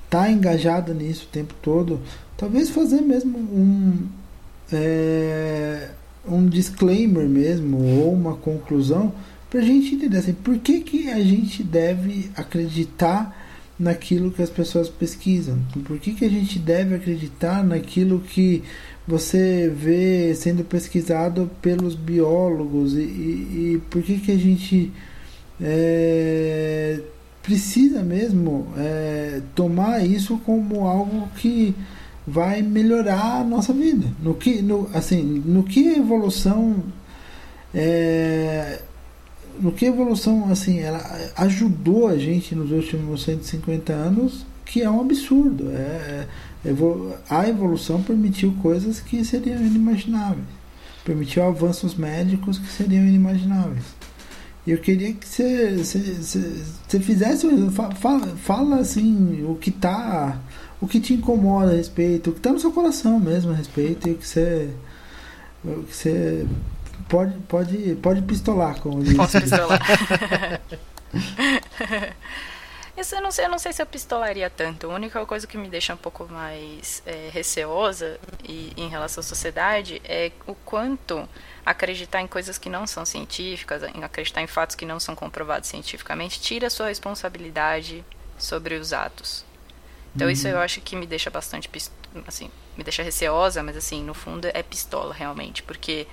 está engajado nisso o tempo todo, talvez fazer mesmo um, é, um disclaimer mesmo, ou uma conclusão, para a gente entender assim, por que, que a gente deve acreditar naquilo que as pessoas pesquisam? Por que, que a gente deve acreditar naquilo que você vê sendo pesquisado pelos biólogos e, e, e por que, que a gente é, precisa mesmo é, tomar isso como algo que vai melhorar a nossa vida no que no, assim no que a evolução é, no que a evolução assim ela ajudou a gente nos últimos 150 anos que é um absurdo é, é a evolução permitiu coisas que seriam inimagináveis. Permitiu avanços médicos que seriam inimagináveis. Eu queria que você, você, fizesse. Fala, fala assim o que tá. O que te incomoda a respeito, o que está no seu coração mesmo a respeito, e o que você. O que você pode, pode, pode pistolar, como diz. Posso pistolar. Isso eu não sei, eu não sei se eu pistolaria tanto. A única coisa que me deixa um pouco mais é, receosa e, em relação à sociedade é o quanto acreditar em coisas que não são científicas, em acreditar em fatos que não são comprovados cientificamente, tira a sua responsabilidade sobre os atos. Então uhum. isso eu acho que me deixa bastante assim, me deixa receosa, mas assim, no fundo é pistola realmente, porque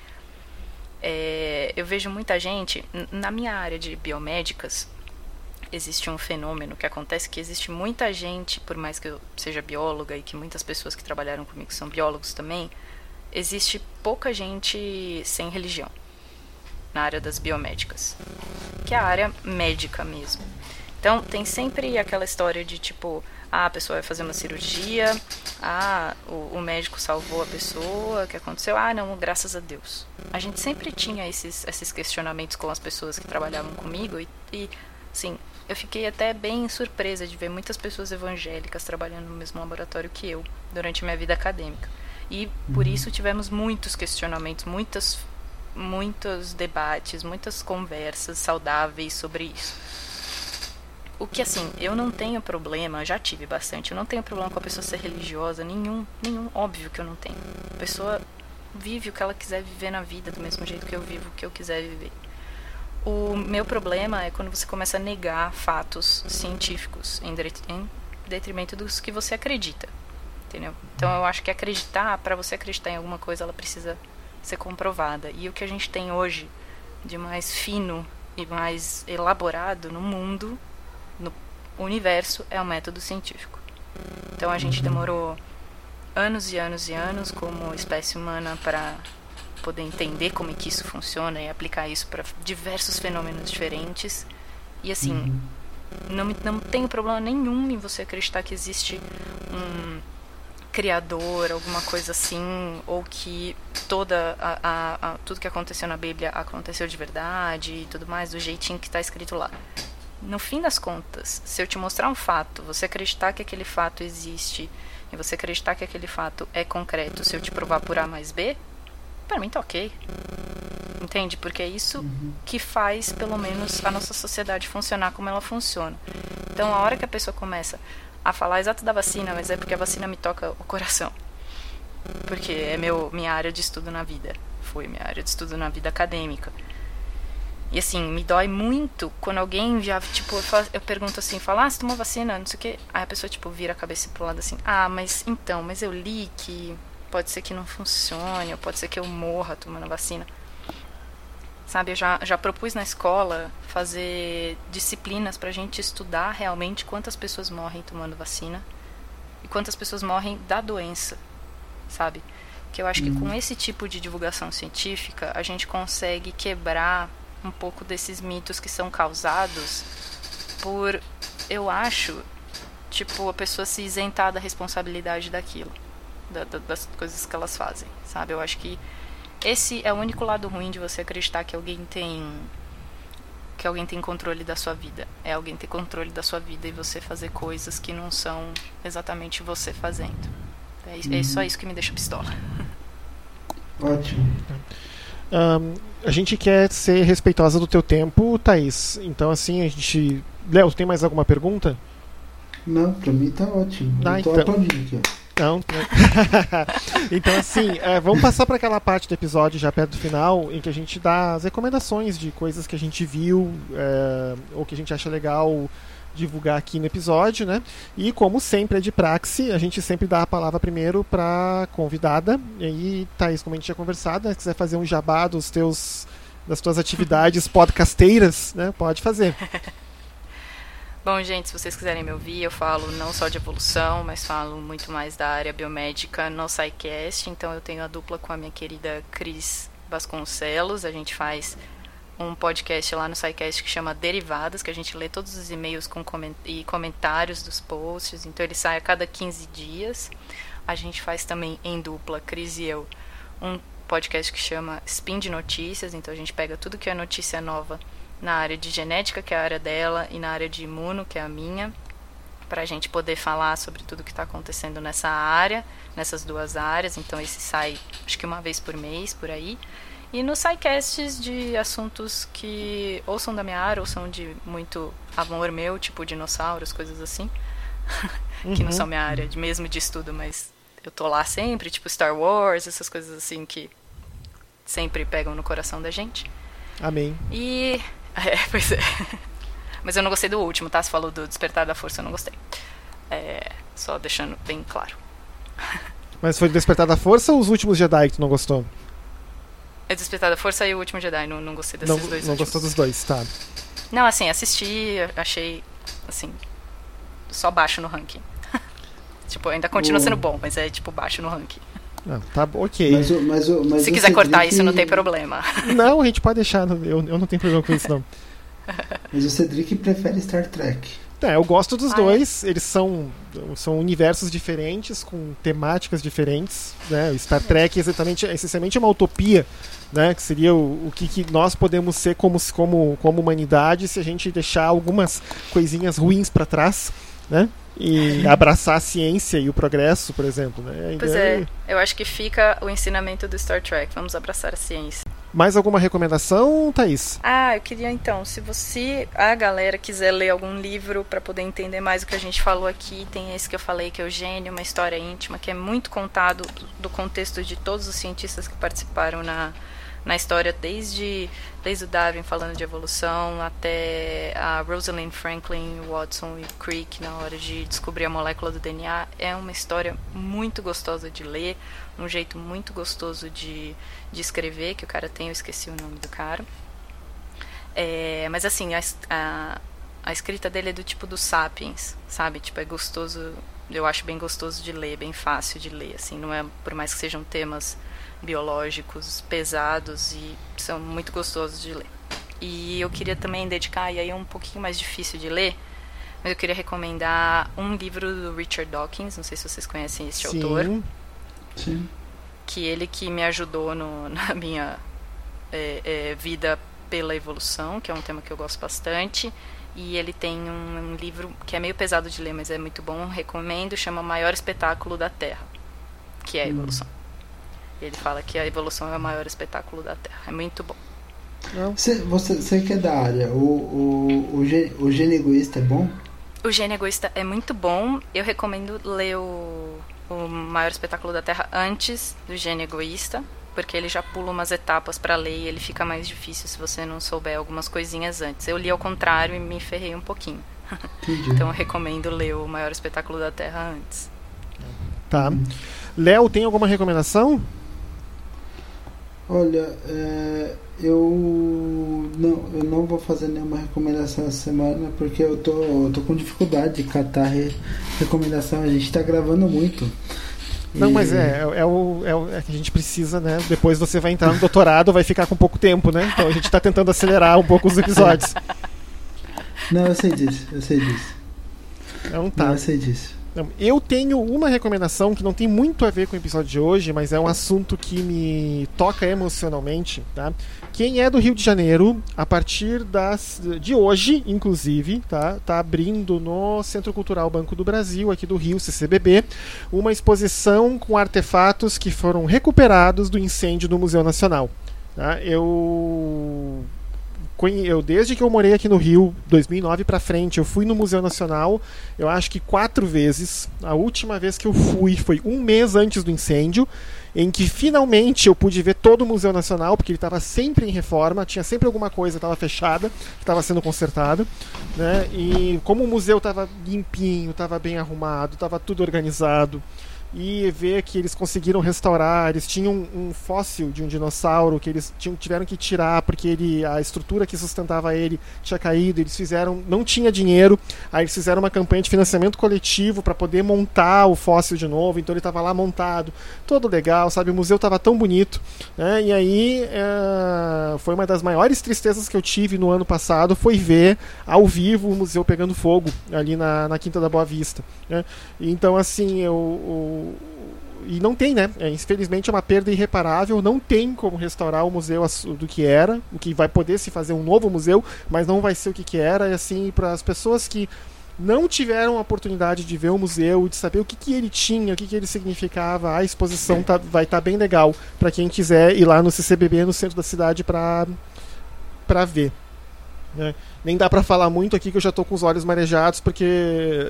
é, eu vejo muita gente na minha área de biomédicas existe um fenômeno que acontece que existe muita gente, por mais que eu seja bióloga e que muitas pessoas que trabalharam comigo são biólogos também, existe pouca gente sem religião na área das biomédicas, que é a área médica mesmo. Então, tem sempre aquela história de tipo, ah, a pessoa vai fazer uma cirurgia, ah, o, o médico salvou a pessoa, o que aconteceu? Ah, não, graças a Deus. A gente sempre tinha esses, esses questionamentos com as pessoas que trabalhavam comigo e, e sim, eu fiquei até bem surpresa de ver muitas pessoas evangélicas trabalhando no mesmo laboratório que eu durante minha vida acadêmica. E por uhum. isso tivemos muitos questionamentos, muitas, muitos debates, muitas conversas saudáveis sobre isso. O que assim, eu não tenho problema, já tive bastante, eu não tenho problema com a pessoa ser religiosa, nenhum, nenhum, óbvio que eu não tenho. A pessoa vive o que ela quiser viver na vida do mesmo jeito que eu vivo o que eu quiser viver. O meu problema é quando você começa a negar fatos científicos em detrimento dos que você acredita. Entendeu? Então eu acho que acreditar, para você acreditar em alguma coisa, ela precisa ser comprovada. E o que a gente tem hoje de mais fino e mais elaborado no mundo, no universo, é o método científico. Então a gente demorou anos e anos e anos como espécie humana para poder entender como é que isso funciona e aplicar isso para diversos fenômenos diferentes. E assim, uhum. não, não tenho problema nenhum em você acreditar que existe um criador, alguma coisa assim, ou que toda a, a, a, tudo que aconteceu na Bíblia aconteceu de verdade e tudo mais, do jeitinho que está escrito lá. No fim das contas, se eu te mostrar um fato, você acreditar que aquele fato existe e você acreditar que aquele fato é concreto, se eu te provar por A mais B, para mim tá ok. Entende? Porque é isso que faz, pelo menos, a nossa sociedade funcionar como ela funciona. Então, a hora que a pessoa começa a falar exato da vacina, mas é porque a vacina me toca o coração. Porque é meu, minha área de estudo na vida. Foi minha área de estudo na vida acadêmica. E assim, me dói muito quando alguém já, tipo, eu, falo, eu pergunto assim, fala, ah, você tomou vacina, não sei o quê. Aí a pessoa, tipo, vira a cabeça pro lado assim, ah, mas então, mas eu li que pode ser que não funcione, ou pode ser que eu morra tomando vacina. Sabe, eu já, já propus na escola fazer disciplinas para a gente estudar realmente quantas pessoas morrem tomando vacina e quantas pessoas morrem da doença, sabe? Que eu acho que com uhum. esse tipo de divulgação científica a gente consegue quebrar um pouco desses mitos que são causados por, eu acho, tipo, a pessoa se isentar da responsabilidade daquilo, da, da, das coisas que elas fazem, sabe? Eu acho que esse é o único lado ruim de você acreditar que alguém tem que alguém tem controle da sua vida. É alguém ter controle da sua vida e você fazer coisas que não são exatamente você fazendo. É, uhum. é só isso que me deixa pistola. Ótimo. Um, a gente quer ser respeitosa do teu tempo, Thaís. Então, assim, a gente. Léo, tem mais alguma pergunta? Não, pra mim tá ótimo. Ah, então... aqui. Não. então, assim, é, vamos passar para aquela parte do episódio já perto do final, em que a gente dá as recomendações de coisas que a gente viu é, ou que a gente acha legal divulgar aqui no episódio, né? E como sempre é de praxe, a gente sempre dá a palavra primeiro para convidada. E aí, Thaís, como a gente tinha conversado, né, se quiser fazer um jabá dos teus das tuas atividades podcasteiras, né? Pode fazer. Bom, gente, se vocês quiserem me ouvir, eu falo não só de evolução, mas falo muito mais da área biomédica no SciCast. Então eu tenho a dupla com a minha querida Cris Vasconcelos. A gente faz um podcast lá no SciCast que chama Derivadas, que a gente lê todos os e-mails com coment e comentários dos posts. Então ele sai a cada 15 dias. A gente faz também em dupla, Cris e eu, um podcast que chama Spin de Notícias. Então a gente pega tudo que é notícia nova na área de genética, que é a área dela, e na área de imuno, que é a minha, para a gente poder falar sobre tudo que está acontecendo nessa área, nessas duas áreas. Então, esse sai, acho que uma vez por mês, por aí. E nos sidecasts de assuntos que ou são da minha área ou são de muito amor meu, tipo dinossauros, coisas assim. que não são uhum. minha área de, mesmo de estudo, mas eu tô lá sempre, tipo Star Wars, essas coisas assim que sempre pegam no coração da gente. Amém. E É, pois é. Mas eu não gostei do último, tá? Você falou do Despertar da Força, eu não gostei. É, só deixando bem claro. Mas foi Despertar da Força ou os últimos Jedi que tu não gostou? É Despertar da Força e o último Jedi, não, não gostei desses não, dois Não últimos. gostou dos dois, tá. Não, assim, assisti, achei, assim, só baixo no ranking. tipo, ainda continua sendo bom, mas é, tipo, baixo no ranking. Não, tá ok. Mas, mas, mas Se quiser cortar isso, não tem problema. Não, a gente pode deixar. Eu, eu não tenho problema com isso, não. Mas o Cedric prefere Star Trek. É, eu gosto dos ah, dois. É? Eles são, são universos diferentes, com temáticas diferentes. Né? O Star Trek é exatamente, essencialmente é uma utopia, né? que seria o, o que, que, nós podemos ser como, como, como humanidade se a gente deixar algumas coisinhas ruins para trás. Né? e abraçar a ciência e o progresso, por exemplo. Né? Pois é, eu acho que fica o ensinamento do Star Trek. Vamos abraçar a ciência. Mais alguma recomendação, Thaís? Ah, eu queria então, se você, a galera, quiser ler algum livro para poder entender mais o que a gente falou aqui, tem esse que eu falei, que é o Gênio, uma história íntima, que é muito contado do contexto de todos os cientistas que participaram na, na história, desde, desde o Darwin falando de evolução até a Rosalind Franklin, Watson e Crick na hora de descobrir a molécula do DNA. É uma história muito gostosa de ler, um jeito muito gostoso de, de escrever, que o cara tem, eu esqueci o nome do cara. É, mas assim, a, a, a escrita dele é do tipo do Sapiens, sabe? Tipo, é gostoso, eu acho bem gostoso de ler, bem fácil de ler, assim, não é, por mais que sejam temas biológicos pesados e são muito gostosos de ler. E eu queria também dedicar, e aí é um pouquinho mais difícil de ler, mas eu queria recomendar um livro do Richard Dawkins, não sei se vocês conhecem esse Sim. autor. Sim. Que ele que me ajudou no, na minha é, é, vida pela evolução, que é um tema que eu gosto bastante. E ele tem um, um, livro que é meio pesado de ler, mas é muito bom, recomendo, chama Maior Espetáculo da Terra, que é a hum. evolução. Hum. Ele fala que a evolução é o maior espetáculo da Terra. É muito bom. Você, você, você que é da área, o, o, o, o gene egoísta é bom? O gene egoísta é muito bom. Eu recomendo ler o, o maior espetáculo da Terra antes do gene egoísta, porque ele já pula umas etapas para ler e ele fica mais difícil se você não souber algumas coisinhas antes. Eu li ao contrário e me ferrei um pouquinho. então eu recomendo ler o maior espetáculo da Terra antes. Tá. Léo, tem alguma recomendação? Olha, é, eu, não, eu não vou fazer nenhuma recomendação essa semana porque eu tô, eu tô com dificuldade de catar re, recomendação. A gente tá gravando muito. Não, e... mas é, é, é, o, é o é que a gente precisa, né? Depois você vai entrar no doutorado, vai ficar com pouco tempo, né? Então a gente tá tentando acelerar um pouco os episódios. Não, eu sei disso, eu sei disso. Não tá. Não, eu sei disso. Eu tenho uma recomendação que não tem muito a ver com o episódio de hoje, mas é um assunto que me toca emocionalmente, tá? Quem é do Rio de Janeiro, a partir das, de hoje, inclusive, tá, tá abrindo no Centro Cultural Banco do Brasil, aqui do Rio, CCBB, uma exposição com artefatos que foram recuperados do incêndio do Museu Nacional. Tá? Eu eu desde que eu morei aqui no Rio, 2009 para frente, eu fui no Museu Nacional, eu acho que quatro vezes. A última vez que eu fui foi um mês antes do incêndio, em que finalmente eu pude ver todo o Museu Nacional, porque ele estava sempre em reforma, tinha sempre alguma coisa, estava fechada, que estava sendo consertada, né? E como o museu estava limpinho, estava bem arrumado, estava tudo organizado e ver que eles conseguiram restaurar. Eles tinham um, fóssil de um dinossauro que eles tinham, tiveram que tirar porque ele, a estrutura que sustentava ele tinha caído. Eles fizeram, não tinha dinheiro, aí eles fizeram uma campanha de financiamento coletivo para poder montar o fóssil de novo. Então ele estava lá montado, todo legal, sabe? O museu estava tão bonito, né? E aí é, foi uma das maiores tristezas que eu tive no ano passado foi ver ao vivo o museu pegando fogo ali na, na Quinta da Boa Vista. Né? Então assim eu e não tem, né? É, infelizmente é uma perda irreparável. Não tem como restaurar o museu do que era, o que vai poder se fazer um novo museu, mas não vai ser o que, que era. E assim, para as pessoas que não tiveram a oportunidade de ver o museu, de saber o que, que ele tinha, o que, que ele significava, a exposição tá, vai estar tá bem legal para quem quiser ir lá no CCBB, no centro da cidade, para ver. Né? Nem dá para falar muito aqui que eu já tô com os olhos marejados, porque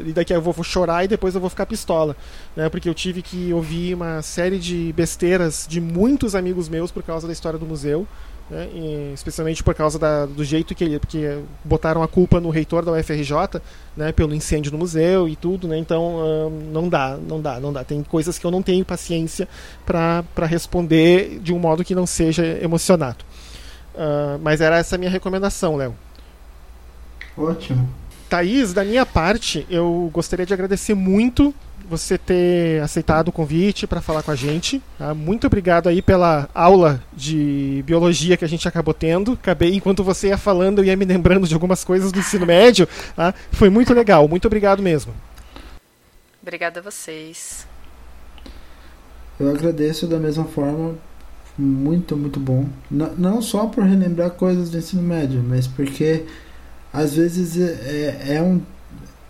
e daqui eu vou, chorar e depois eu vou ficar pistola. Né? Porque eu tive que ouvir uma série de besteiras de muitos amigos meus por causa da história do museu. Né? E, especialmente por causa da, do jeito que ele porque botaram a culpa no reitor da UFRJ né, pelo incêndio no museu e tudo né? então hum, não dá não dá não dá tem coisas que eu não tenho paciência para responder de um modo que não seja emocionado uh, mas era essa minha recomendação Léo Ótimo. Thaís, da minha parte, eu gostaria de agradecer muito você ter aceitado o convite para falar com a gente. Tá? Muito obrigado aí pela aula de biologia que a gente acabou tendo. Acabei, enquanto você ia falando, eu ia me lembrando de algumas coisas do ensino médio. Tá? Foi muito legal, muito obrigado mesmo. Obrigada a vocês. Eu agradeço da mesma forma. Muito, muito bom. N não só por relembrar coisas do ensino médio, mas porque às vezes é, é, é um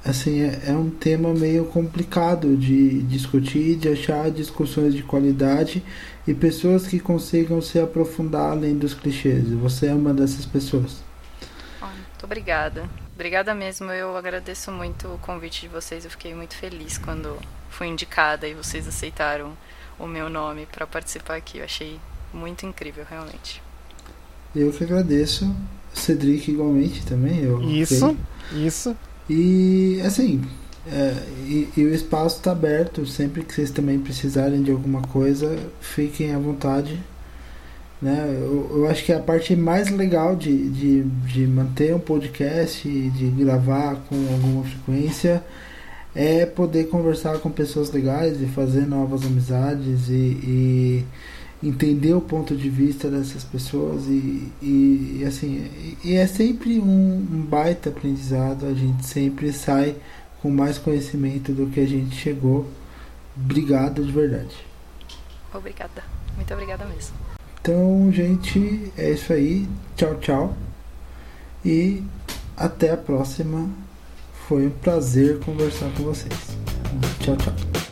assim é, é, um tema meio complicado de discutir, de achar discussões de qualidade e pessoas que consigam se aprofundar além dos clichês. Você é uma dessas pessoas. Muito obrigada. Obrigada mesmo. Eu agradeço muito o convite de vocês. Eu fiquei muito feliz quando fui indicada e vocês aceitaram o meu nome para participar aqui. Eu achei muito incrível, realmente. Eu que agradeço. Cedric igualmente também. Eu, isso, okay. isso. E assim, é, e, e, o espaço está aberto. Sempre que vocês também precisarem de alguma coisa, fiquem à vontade. Né? Eu, eu acho que a parte mais legal de, de, de manter um podcast e de gravar com alguma frequência é poder conversar com pessoas legais e fazer novas amizades e, e entender o ponto de vista dessas pessoas e, e, e assim e é sempre um, um, baita aprendizado. A gente sempre sai com mais conhecimento do que a gente chegou. Obrigado de verdade. Obrigada. Muito obrigada mesmo. Então gente é isso aí. Tchau tchau. E até a próxima. Foi um prazer conversar com vocês. Tchau tchau